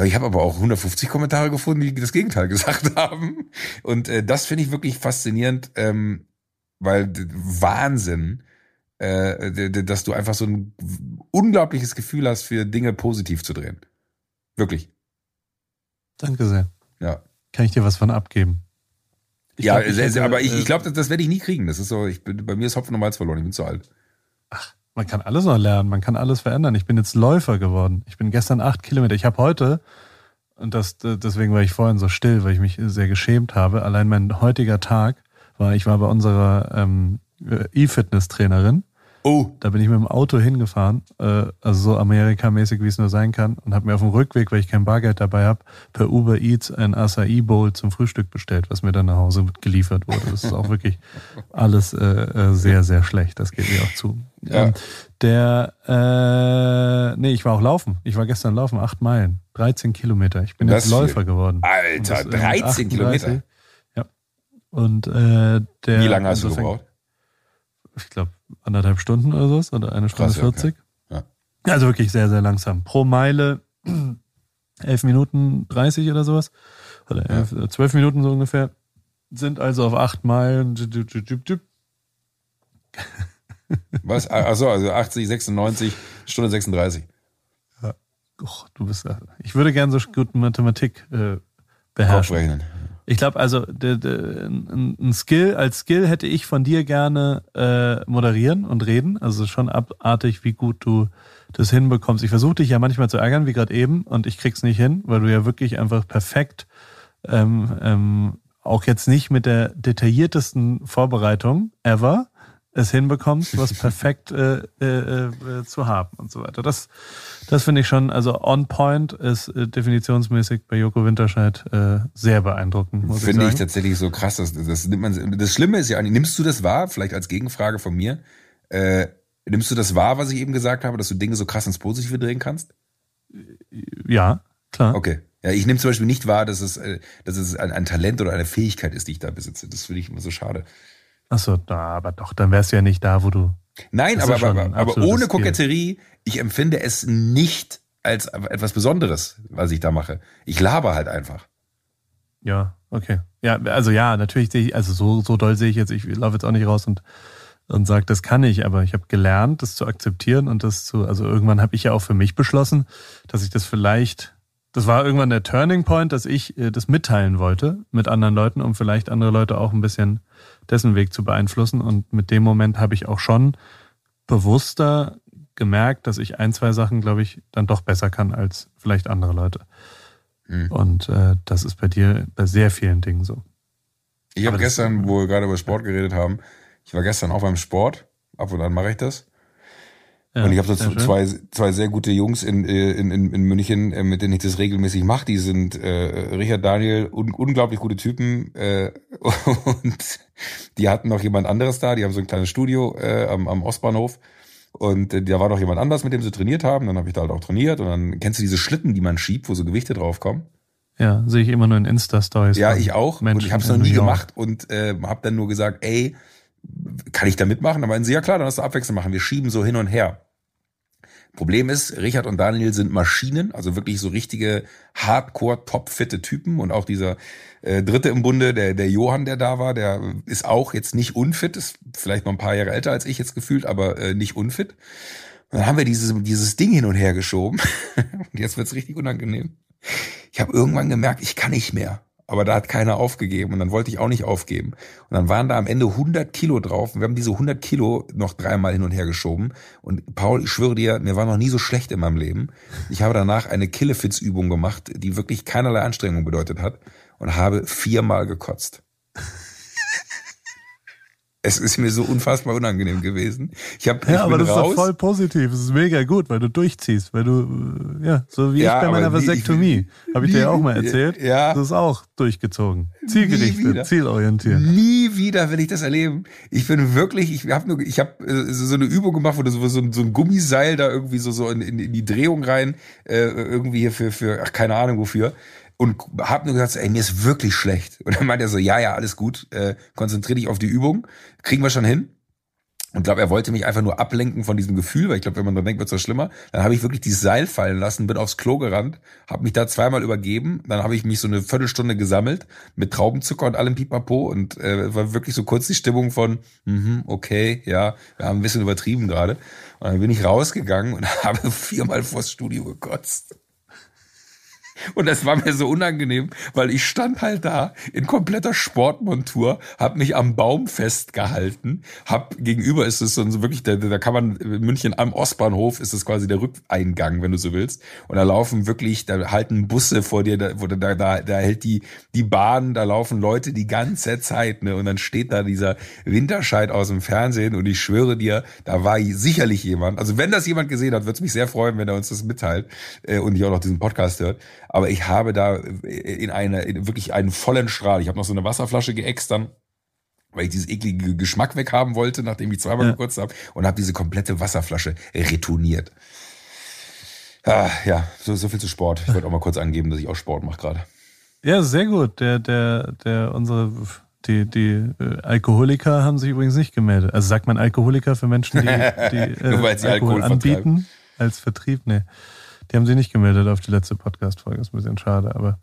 Speaker 2: ich habe aber auch 150 Kommentare gefunden, die das Gegenteil <laughs> gesagt haben. Und äh, das finde ich wirklich faszinierend, ähm, weil Wahnsinn, äh, dass du einfach so ein unglaubliches Gefühl hast, für Dinge positiv zu drehen. Wirklich.
Speaker 1: Danke sehr.
Speaker 2: Ja.
Speaker 1: Kann ich dir was von abgeben?
Speaker 2: Ich ja, glaub, ich hätte, aber ich, ich glaube, das, das werde ich nie kriegen. Das ist so, ich bin, bei mir ist Hopfen und Malz verloren, ich bin zu alt.
Speaker 1: Ach, man kann alles noch lernen, man kann alles verändern. Ich bin jetzt Läufer geworden. Ich bin gestern acht Kilometer. Ich habe heute, und das deswegen war ich vorhin so still, weil ich mich sehr geschämt habe. Allein mein heutiger Tag war, ich war bei unserer ähm, E-Fitness-Trainerin
Speaker 2: Oh.
Speaker 1: Da bin ich mit dem Auto hingefahren, äh, also so Amerikamäßig, wie es nur sein kann, und habe mir auf dem Rückweg, weil ich kein Bargeld dabei habe, per Uber Eats ein Acai Bowl zum Frühstück bestellt, was mir dann nach Hause geliefert wurde. Das ist auch wirklich <laughs> alles äh, äh, sehr, sehr schlecht. Das geht mir auch zu. Ja. Ähm, der, äh, nee, ich war auch laufen. Ich war gestern laufen, acht Meilen, 13 Kilometer. Ich bin das jetzt Läufer geworden.
Speaker 2: Alter, das, 13 Kilometer?
Speaker 1: Ja. Und äh, der.
Speaker 2: Wie lange hast du gebraucht?
Speaker 1: Ich glaube anderthalb Stunden oder so oder eine Stunde Krass, 40. Okay. Ja. Also wirklich sehr, sehr langsam. Pro Meile <clears throat> elf Minuten 30 oder sowas. Oder elf, ja. zwölf Minuten so ungefähr. Sind also auf acht Meilen. <laughs>
Speaker 2: Was? Achso, also 80, 96, Stunde 36.
Speaker 1: Ja. Oh, du bist Ich würde gern so gut Mathematik äh, beherrschen. Aufrechnen. Ich glaube, also de, de, ein Skill, als Skill hätte ich von dir gerne äh, moderieren und reden. Also schon abartig, wie gut du das hinbekommst. Ich versuche dich ja manchmal zu ärgern, wie gerade eben, und ich krieg's nicht hin, weil du ja wirklich einfach perfekt, ähm, ähm, auch jetzt nicht mit der detailliertesten Vorbereitung ever, es hinbekommst, was perfekt äh, äh, äh, zu haben und so weiter. Das, das finde ich schon, also on point ist äh, definitionsmäßig bei Joko Winterscheid äh, sehr beeindruckend.
Speaker 2: Finde ich, ich, tatsächlich so krass. Das, das, nimmt man, das Schlimme ist ja, nimmst du das wahr, vielleicht als Gegenfrage von mir, äh, nimmst du das wahr, was ich eben gesagt habe, dass du Dinge so krass ins Positive drehen kannst?
Speaker 1: Ja, klar.
Speaker 2: Okay. Ja, ich nehme zum Beispiel nicht wahr, dass es, äh, dass es ein, ein Talent oder eine Fähigkeit ist, die ich da besitze. Das finde ich immer so schade.
Speaker 1: Achso, aber doch, dann wärst du ja nicht da, wo du.
Speaker 2: Nein, aber, aber, aber ohne Koketterie, ich empfinde es nicht als etwas Besonderes, was ich da mache. Ich laber halt einfach.
Speaker 1: Ja, okay. Ja, also ja, natürlich sehe ich, also so, so doll sehe ich jetzt, ich laufe jetzt auch nicht raus und, und sage, das kann ich, aber ich habe gelernt, das zu akzeptieren und das zu, also irgendwann habe ich ja auch für mich beschlossen, dass ich das vielleicht das war irgendwann der Turning Point, dass ich äh, das mitteilen wollte mit anderen Leuten, um vielleicht andere Leute auch ein bisschen dessen Weg zu beeinflussen. Und mit dem Moment habe ich auch schon bewusster gemerkt, dass ich ein, zwei Sachen, glaube ich, dann doch besser kann als vielleicht andere Leute. Mhm. Und äh, das ist bei dir bei sehr vielen Dingen so.
Speaker 2: Ich habe gestern, wo wir gerade über Sport geredet haben, ich war gestern auch beim Sport, ab und an mache ich das. Ja, und ich habe so zwei, zwei sehr gute Jungs in, äh, in, in, in München, äh, mit denen ich das regelmäßig mache. Die sind äh, Richard Daniel, un, unglaublich gute Typen. Äh, <laughs> und die hatten noch jemand anderes da. Die haben so ein kleines Studio äh, am, am Ostbahnhof. Und äh, da war noch jemand anders, mit dem sie trainiert haben. Dann habe ich da halt auch trainiert. Und dann kennst du diese Schlitten, die man schiebt, wo so Gewichte draufkommen?
Speaker 1: Ja, sehe ich immer nur in Insta-Stories.
Speaker 2: Ja, ich auch. Menschen und ich habe es noch nie gemacht und äh, habe dann nur gesagt, ey, kann ich da mitmachen? Dann meinen sie, ja klar, dann hast du Abwechslung machen. Wir schieben so hin und her. Problem ist, Richard und Daniel sind Maschinen, also wirklich so richtige Hardcore, topfitte Typen. Und auch dieser äh, Dritte im Bunde, der, der Johann, der da war, der ist auch jetzt nicht unfit, ist vielleicht noch ein paar Jahre älter als ich jetzt gefühlt, aber äh, nicht unfit. Und dann haben wir dieses, dieses Ding hin und her geschoben. <laughs> und jetzt wird's richtig unangenehm. ich habe irgendwann gemerkt, ich kann nicht mehr. Aber da hat keiner aufgegeben und dann wollte ich auch nicht aufgeben. Und dann waren da am Ende 100 Kilo drauf und wir haben diese 100 Kilo noch dreimal hin und her geschoben. Und Paul, ich schwöre dir, mir war noch nie so schlecht in meinem Leben. Ich habe danach eine Killefits-Übung gemacht, die wirklich keinerlei Anstrengung bedeutet hat und habe viermal gekotzt. Es ist mir so unfassbar unangenehm gewesen. Ich hab,
Speaker 1: ja,
Speaker 2: ich
Speaker 1: aber das
Speaker 2: raus.
Speaker 1: ist doch voll positiv. Das ist mega gut, weil du durchziehst, weil du, ja, so wie ja, ich bei meiner Vasektomie. Habe ich dir ja auch mal erzählt. Ja. Das ist auch durchgezogen. Zielgerichtet, zielorientiert.
Speaker 2: Nie wieder will ich das erleben. Ich bin wirklich, ich habe nur, ich habe äh, so eine Übung gemacht, wo du so, so, ein, Gummiseil da irgendwie so, so in, in, in die Drehung rein, äh, irgendwie hier für, für, ach, keine Ahnung wofür und hab nur gesagt, ey, mir ist wirklich schlecht. Und dann meint er so, ja, ja, alles gut, äh, konzentrier dich auf die Übung, kriegen wir schon hin. Und glaube, er wollte mich einfach nur ablenken von diesem Gefühl, weil ich glaube, wenn man dran denkt, wird es schlimmer. Dann habe ich wirklich dieses Seil fallen lassen, bin aufs Klo gerannt, habe mich da zweimal übergeben, dann habe ich mich so eine Viertelstunde gesammelt mit Traubenzucker und allem Pipapo und äh, war wirklich so kurz die Stimmung von, mhm, okay, ja, wir haben ein bisschen übertrieben gerade. Und dann bin ich rausgegangen und <laughs> habe viermal vors Studio gekotzt. Und das war mir so unangenehm, weil ich stand halt da in kompletter Sportmontur, hab mich am Baum festgehalten, hab gegenüber ist es so wirklich, da, da kann man in München am Ostbahnhof ist es quasi der Rückeingang, wenn du so willst. Und da laufen wirklich, da halten Busse vor dir, da, da, da, da hält die, die Bahn, da laufen Leute die ganze Zeit, ne? Und dann steht da dieser Winterscheid aus dem Fernsehen und ich schwöre dir, da war sicherlich jemand. Also wenn das jemand gesehen hat, würde es mich sehr freuen, wenn er uns das mitteilt äh, und ich auch noch diesen Podcast hört aber ich habe da in eine in wirklich einen vollen Strahl. Ich habe noch so eine Wasserflasche geäxt dann weil ich dieses eklige Geschmack weghaben wollte, nachdem ich zweimal ja. gekürzt habe und habe diese komplette Wasserflasche retourniert. Ah, ja, so, so viel zu Sport. Ich wollte auch mal kurz angeben, dass ich auch Sport mache gerade.
Speaker 1: Ja, sehr gut. Der, der, der, unsere, die, die äh, Alkoholiker haben sich übrigens nicht gemeldet. Also sagt man Alkoholiker für Menschen, die, die <laughs> äh, Alkohol, Alkohol anbieten als Vertrieb? Nee. Die haben sich nicht gemeldet auf die letzte Podcast-Folge. Ist ein bisschen schade, aber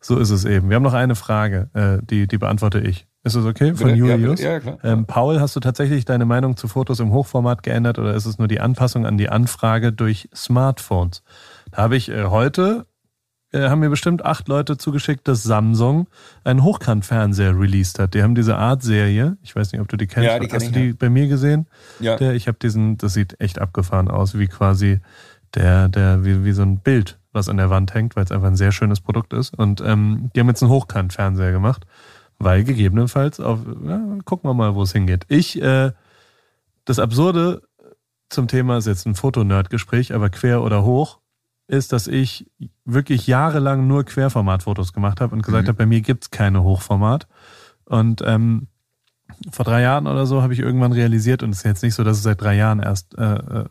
Speaker 1: so ist es eben. Wir haben noch eine Frage, äh, die, die beantworte ich. Ist das okay? Von ja, Julius. Ja, klar. Ähm, Paul, hast du tatsächlich deine Meinung zu Fotos im Hochformat geändert oder ist es nur die Anpassung an die Anfrage durch Smartphones? Da habe ich äh, heute, äh, haben mir bestimmt acht Leute zugeschickt, dass Samsung einen Hochkant-Fernseher released hat. Die haben diese Art-Serie. Ich weiß nicht, ob du die kennst. Ja, die Hast du die ja. bei mir gesehen? Ja. Der, ich habe diesen, das sieht echt abgefahren aus, wie quasi der, der, wie, wie so ein Bild, was an der Wand hängt, weil es einfach ein sehr schönes Produkt ist. Und ähm, die haben jetzt einen Hochkant-Fernseher gemacht, weil gegebenenfalls auf, ja, gucken wir mal, wo es hingeht. Ich, äh, das Absurde zum Thema ist jetzt ein Fotonerd-Gespräch, aber quer oder hoch, ist, dass ich wirklich jahrelang nur Querformatfotos gemacht habe und gesagt mhm. habe, bei mir gibt's keine Hochformat. Und ähm, vor drei Jahren oder so habe ich irgendwann realisiert, und es ist jetzt nicht so, dass es seit drei Jahren erst äh, äh,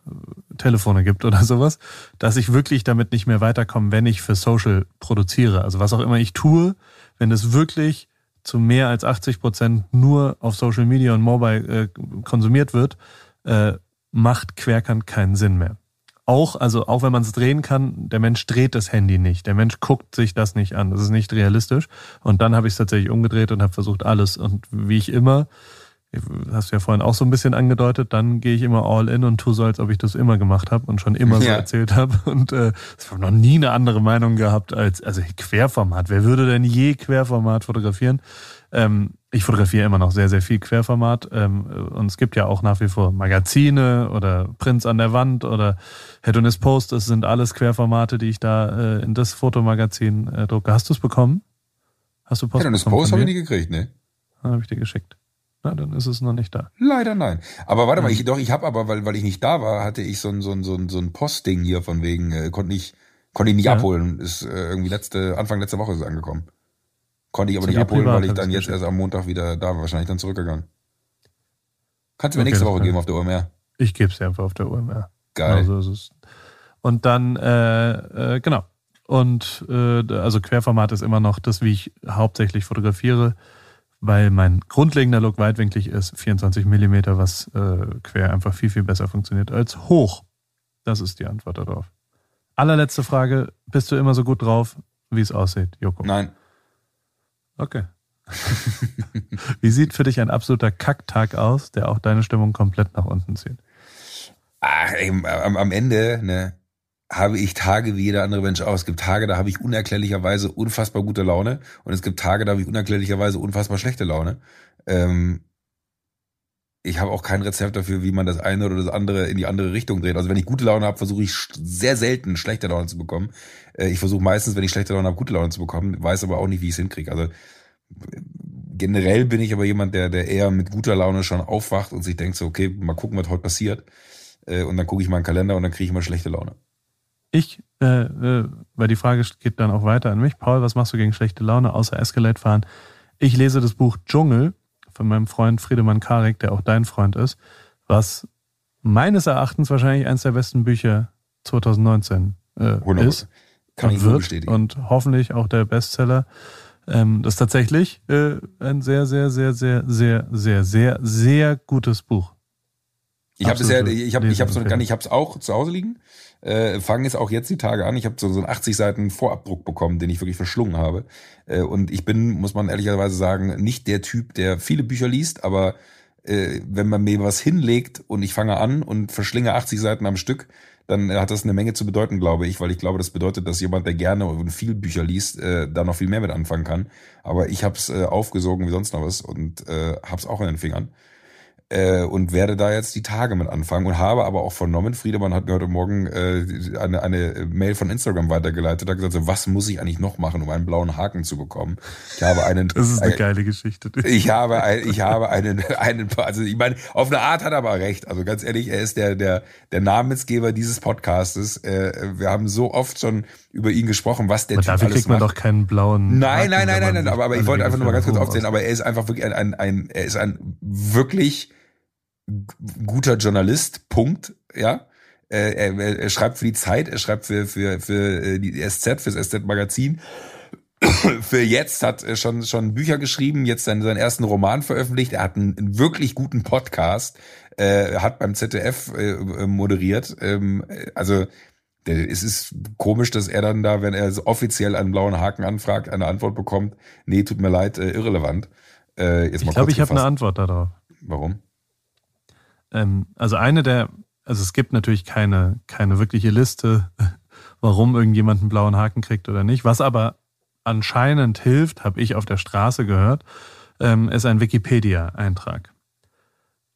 Speaker 1: Telefone gibt oder sowas, dass ich wirklich damit nicht mehr weiterkomme, wenn ich für Social produziere. Also was auch immer ich tue, wenn es wirklich zu mehr als 80 Prozent nur auf Social Media und Mobile äh, konsumiert wird, äh, macht Querkant keinen Sinn mehr auch, also auch wenn man es drehen kann, der Mensch dreht das Handy nicht. Der Mensch guckt sich das nicht an. Das ist nicht realistisch. Und dann habe ich es tatsächlich umgedreht und habe versucht, alles. Und wie ich immer, hast du ja vorhin auch so ein bisschen angedeutet, dann gehe ich immer all in und tue so, als ob ich das immer gemacht habe und schon immer so ja. erzählt habe. Und äh, ich habe noch nie eine andere Meinung gehabt als, also Querformat. Wer würde denn je Querformat fotografieren? Ähm, ich fotografiere immer noch sehr, sehr viel Querformat. Ähm, und es gibt ja auch nach wie vor Magazine oder Prints an der Wand oder Hedonist Post. Das sind alles Querformate, die ich da äh, in das Fotomagazin äh, drucke. Hast du es bekommen? Hast du
Speaker 2: Post Hedonist Post habe ich nie gekriegt, ne?
Speaker 1: Habe ich dir geschickt. Na, dann ist es noch nicht da.
Speaker 2: Leider nein. Aber warte mal, ich, doch, ich habe aber, weil, weil ich nicht da war, hatte ich so ein, so ein, so ein, so ein Postding hier von wegen, äh, konnte ich, konnte ich nicht ja. abholen. Ist äh, irgendwie letzte, Anfang letzter Woche ist es angekommen. Konnte ich aber nicht abholen, weil ich dann jetzt erst am Montag wieder da war, wahrscheinlich dann zurückgegangen. Kannst du mir okay, nächste Woche geben auf der OMR?
Speaker 1: Ich gebe es dir einfach auf der OMR.
Speaker 2: Geil.
Speaker 1: Genau so. Und dann, äh, äh, genau. Und äh, also Querformat ist immer noch das, wie ich hauptsächlich fotografiere, weil mein grundlegender Look weitwinklig ist, 24 Millimeter, was äh, quer einfach viel, viel besser funktioniert als hoch. Das ist die Antwort darauf. Allerletzte Frage, bist du immer so gut drauf, wie es aussieht, Joko?
Speaker 2: Nein.
Speaker 1: Okay. <laughs> Wie sieht für dich ein absoluter Kacktag aus, der auch deine Stimmung komplett nach unten zieht?
Speaker 2: Ach, am, am Ende, ne? habe ich Tage wie jeder andere Mensch auch. Es gibt Tage, da habe ich unerklärlicherweise unfassbar gute Laune und es gibt Tage, da habe ich unerklärlicherweise unfassbar schlechte Laune. Ähm, ich habe auch kein Rezept dafür, wie man das eine oder das andere in die andere Richtung dreht. Also wenn ich gute Laune habe, versuche ich sehr selten schlechte Laune zu bekommen. Äh, ich versuche meistens, wenn ich schlechte Laune habe, gute Laune zu bekommen, weiß aber auch nicht, wie ich es hinkriege. Also generell bin ich aber jemand, der, der eher mit guter Laune schon aufwacht und sich denkt so, okay, mal gucken, was heute passiert. Äh, und dann gucke ich mal einen Kalender und dann kriege ich mal schlechte Laune.
Speaker 1: Ich, äh, äh, weil die Frage geht dann auch weiter an mich. Paul, was machst du gegen schlechte Laune außer Escalade fahren? Ich lese das Buch Dschungel von meinem Freund Friedemann Karik, der auch dein Freund ist, was meines Erachtens wahrscheinlich eines der besten Bücher 2019 äh, ist.
Speaker 2: Kann ich wird bestätigen.
Speaker 1: Und hoffentlich auch der Bestseller. Ähm, das ist tatsächlich äh, ein sehr, sehr, sehr, sehr, sehr, sehr, sehr, sehr gutes Buch.
Speaker 2: Ich habe es ja, ich habe, ich habe es ich habe es auch zu Hause liegen. Äh, fangen es auch jetzt die Tage an. Ich habe so, so einen 80 Seiten Vorabdruck bekommen, den ich wirklich verschlungen habe. Äh, und ich bin, muss man ehrlicherweise sagen, nicht der Typ, der viele Bücher liest, aber äh, wenn man mir was hinlegt und ich fange an und verschlinge 80 Seiten am Stück, dann hat das eine Menge zu bedeuten, glaube ich, weil ich glaube, das bedeutet, dass jemand, der gerne und viel Bücher liest, äh, da noch viel mehr mit anfangen kann. Aber ich habe es äh, aufgesogen wie sonst noch was und äh, habe es auch in den Fingern äh, und werde da jetzt die Tage mit anfangen und habe aber auch vernommen, Friedemann hat mir heute Morgen äh, eine, eine Mail von Instagram weitergeleitet, hat gesagt, so, was muss ich eigentlich noch machen, um einen blauen Haken zu bekommen? Ich habe einen.
Speaker 1: Das ist eine ein, geile Geschichte.
Speaker 2: Ich habe, ein, ich habe einen, einen, also ich meine, auf eine Art hat er aber recht. Also ganz ehrlich, er ist der, der, der Namensgeber dieses Podcastes. Äh, wir haben so oft schon über ihn gesprochen, was der
Speaker 1: aber
Speaker 2: Typ
Speaker 1: dafür
Speaker 2: alles
Speaker 1: kriegt man
Speaker 2: macht.
Speaker 1: doch keinen blauen.
Speaker 2: Nein, nein, nein, nein, nein, aber, aber ich wollte einfach nur mal ganz kurz aufzählen, aber er ist einfach wirklich ein, ein, ein er ist ein wirklich guter Journalist, Punkt, ja. Er, er, er schreibt für die Zeit, er schreibt für, für, für äh, die SZ, fürs SZ-Magazin. <coughs> für jetzt hat er schon, schon Bücher geschrieben, jetzt seinen, seinen ersten Roman veröffentlicht. Er hat einen, einen wirklich guten Podcast, äh, hat beim ZDF äh, moderiert. Ähm, also es ist komisch, dass er dann da, wenn er offiziell einen blauen Haken anfragt, eine Antwort bekommt. Nee, tut mir leid, äh, irrelevant.
Speaker 1: Äh, jetzt ich glaube, ich habe eine Antwort darauf.
Speaker 2: Warum?
Speaker 1: Ähm, also eine der, also es gibt natürlich keine, keine wirkliche Liste, <laughs> warum irgendjemand einen blauen Haken kriegt oder nicht. Was aber anscheinend hilft, habe ich auf der Straße gehört, ähm, ist ein Wikipedia-Eintrag.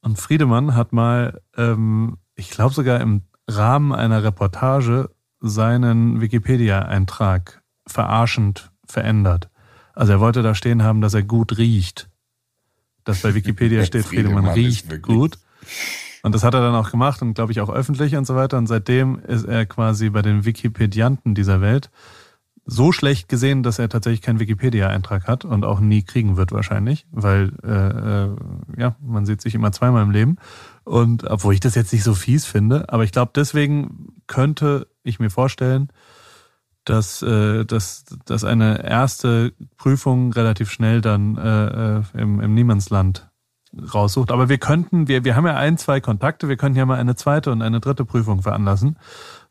Speaker 1: Und Friedemann hat mal, ähm, ich glaube sogar im Rahmen einer Reportage, seinen Wikipedia-Eintrag verarschend verändert. Also er wollte da stehen haben, dass er gut riecht. Dass bei <laughs> Wikipedia steht, Friedemann, Friedemann riecht gut. Und das hat er dann auch gemacht und glaube ich auch öffentlich und so weiter. Und seitdem ist er quasi bei den Wikipedianten dieser Welt so schlecht gesehen, dass er tatsächlich keinen Wikipedia-Eintrag hat und auch nie kriegen wird wahrscheinlich, weil äh, äh, ja man sieht sich immer zweimal im Leben. Und obwohl ich das jetzt nicht so fies finde, aber ich glaube deswegen könnte ich mir vorstellen, dass, äh, dass, dass eine erste Prüfung relativ schnell dann äh, äh im, im Niemandsland raussucht. Aber wir könnten, wir, wir haben ja ein, zwei Kontakte, wir könnten ja mal eine zweite und eine dritte Prüfung veranlassen.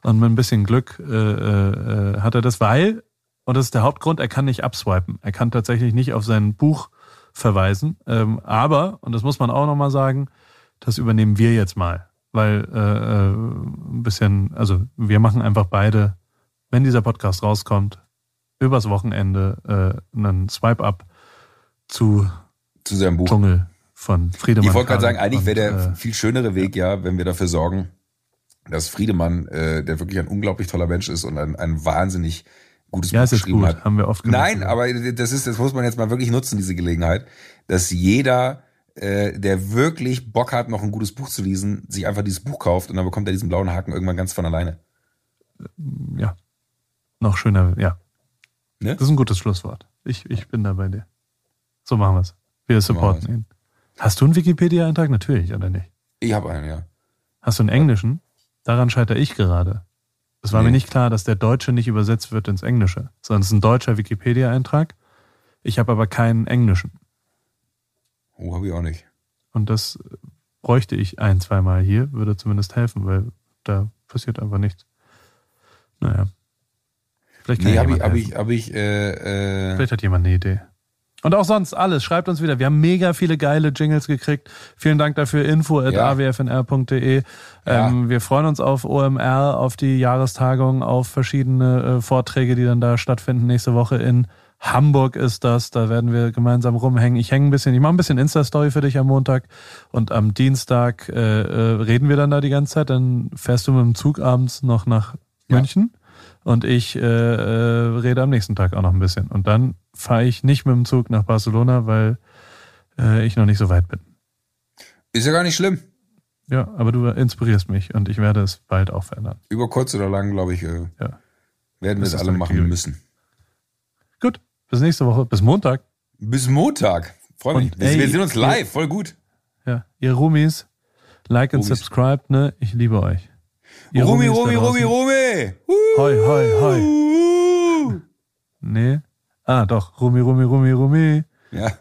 Speaker 1: Und mit ein bisschen Glück äh, äh, hat er das, weil, und das ist der Hauptgrund, er kann nicht abswipen. Er kann tatsächlich nicht auf sein Buch verweisen. Ähm, aber, und das muss man auch nochmal sagen, das übernehmen wir jetzt mal. Weil äh, äh, ein bisschen, also wir machen einfach beide, wenn dieser Podcast rauskommt, übers Wochenende äh, einen Swipe-Up zu,
Speaker 2: zu seinem Buch.
Speaker 1: Dschungel von Friedemann.
Speaker 2: Ich wollte gerade sagen, eigentlich wäre der äh, viel schönere Weg, ja, wenn wir dafür sorgen, dass Friedemann, äh, der wirklich ein unglaublich toller Mensch ist und ein, ein wahnsinnig gutes
Speaker 1: ja, Buch geschrieben gut. hat. Haben wir oft
Speaker 2: gemacht. Nein, aber das ist, das muss man jetzt mal wirklich nutzen, diese Gelegenheit, dass jeder, äh, der wirklich Bock hat, noch ein gutes Buch zu lesen, sich einfach dieses Buch kauft und dann bekommt er diesen blauen Haken irgendwann ganz von alleine.
Speaker 1: Ja. Noch schöner, ja. Ne? Das ist ein gutes Schlusswort. Ich, ich bin da bei dir. So machen wir es. Wir supporten ihn. Hast du einen Wikipedia-Eintrag? Natürlich, oder nicht?
Speaker 2: Ich habe einen, ja.
Speaker 1: Hast du einen englischen? Daran scheitere ich gerade. Es war nee. mir nicht klar, dass der Deutsche nicht übersetzt wird ins Englische, sondern es ist ein deutscher Wikipedia-Eintrag. Ich habe aber keinen englischen.
Speaker 2: Oh, habe ich auch nicht.
Speaker 1: Und das bräuchte ich ein, zweimal hier, würde zumindest helfen, weil da passiert einfach nichts. Naja.
Speaker 2: Vielleicht kann nee, habe ich, hab ich, hab ich, äh,
Speaker 1: äh, Vielleicht hat jemand eine Idee. Und auch sonst alles. Schreibt uns wieder. Wir haben mega viele geile Jingles gekriegt. Vielen Dank dafür. Info at ja. awfnr.de. Ja. Ähm, wir freuen uns auf OMR, auf die Jahrestagung, auf verschiedene äh, Vorträge, die dann da stattfinden. Nächste Woche in Hamburg ist das. Da werden wir gemeinsam rumhängen. Ich hänge ein bisschen, ich mache ein bisschen Insta-Story für dich am Montag. Und am Dienstag äh, äh, reden wir dann da die ganze Zeit. Dann fährst du mit dem Zug abends noch nach München. Und ich äh, äh, rede am nächsten Tag auch noch ein bisschen. Und dann fahre ich nicht mit dem Zug nach Barcelona, weil äh, ich noch nicht so weit bin.
Speaker 2: Ist ja gar nicht schlimm.
Speaker 1: Ja, aber du inspirierst mich und ich werde es bald auch verändern.
Speaker 2: Über kurz oder lang, glaube ich, äh, ja. werden wir es alle machen schwierig. müssen.
Speaker 1: Gut, bis nächste Woche, bis Montag.
Speaker 2: Bis Montag. Freue mich. Ey, wir sehen uns live, voll gut.
Speaker 1: Ja, ihr Rumis, like und subscribe, ne? Ich liebe euch.
Speaker 2: Ihr Rumi, Rumi, Rumi, Rumi.
Speaker 1: Hoi, hoi, hoi. Nee. Ah, doch. Rumi, Rumi, Rumi, Rumi.
Speaker 2: Ja.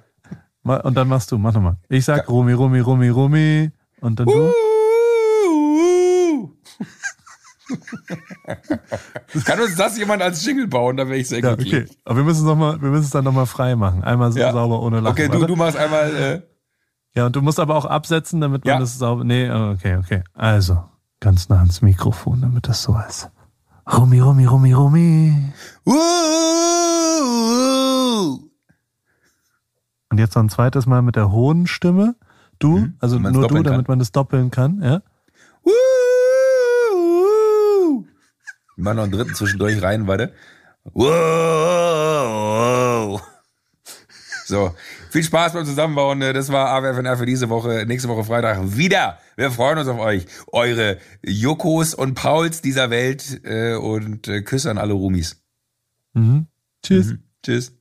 Speaker 1: Und dann machst du, mach nochmal. Ich sag Rumi, Rumi, Rumi, Rumi. Und dann du.
Speaker 2: Kann uns das jemand als Jingle bauen, da wäre ich sehr ja,
Speaker 1: okay. Aber wir müssen es noch mal, wir müssen es dann nochmal frei machen. Einmal so ja. sauber ohne Lachen.
Speaker 2: Okay, du, du machst einmal. Äh
Speaker 1: ja, und du musst aber auch absetzen, damit man ja. das sauber. Nee, okay, okay. Also ganz nah ans Mikrofon, damit das so ist. Rumi, Rumi, Rumi, Rumi. Und jetzt noch ein zweites Mal mit der hohen Stimme. Du, mhm, also nur du, damit kann. man das doppeln kann, ja?
Speaker 2: Wir machen noch einen dritten zwischendurch rein, warte. Wow. So, viel Spaß beim Zusammenbauen. Das war AWFNR für diese Woche. Nächste Woche Freitag wieder. Wir freuen uns auf euch. Eure Jokos und Pauls dieser Welt äh, und äh, Küsse an alle Rumis.
Speaker 1: Mhm. Tschüss. Mhm.
Speaker 2: Tschüss.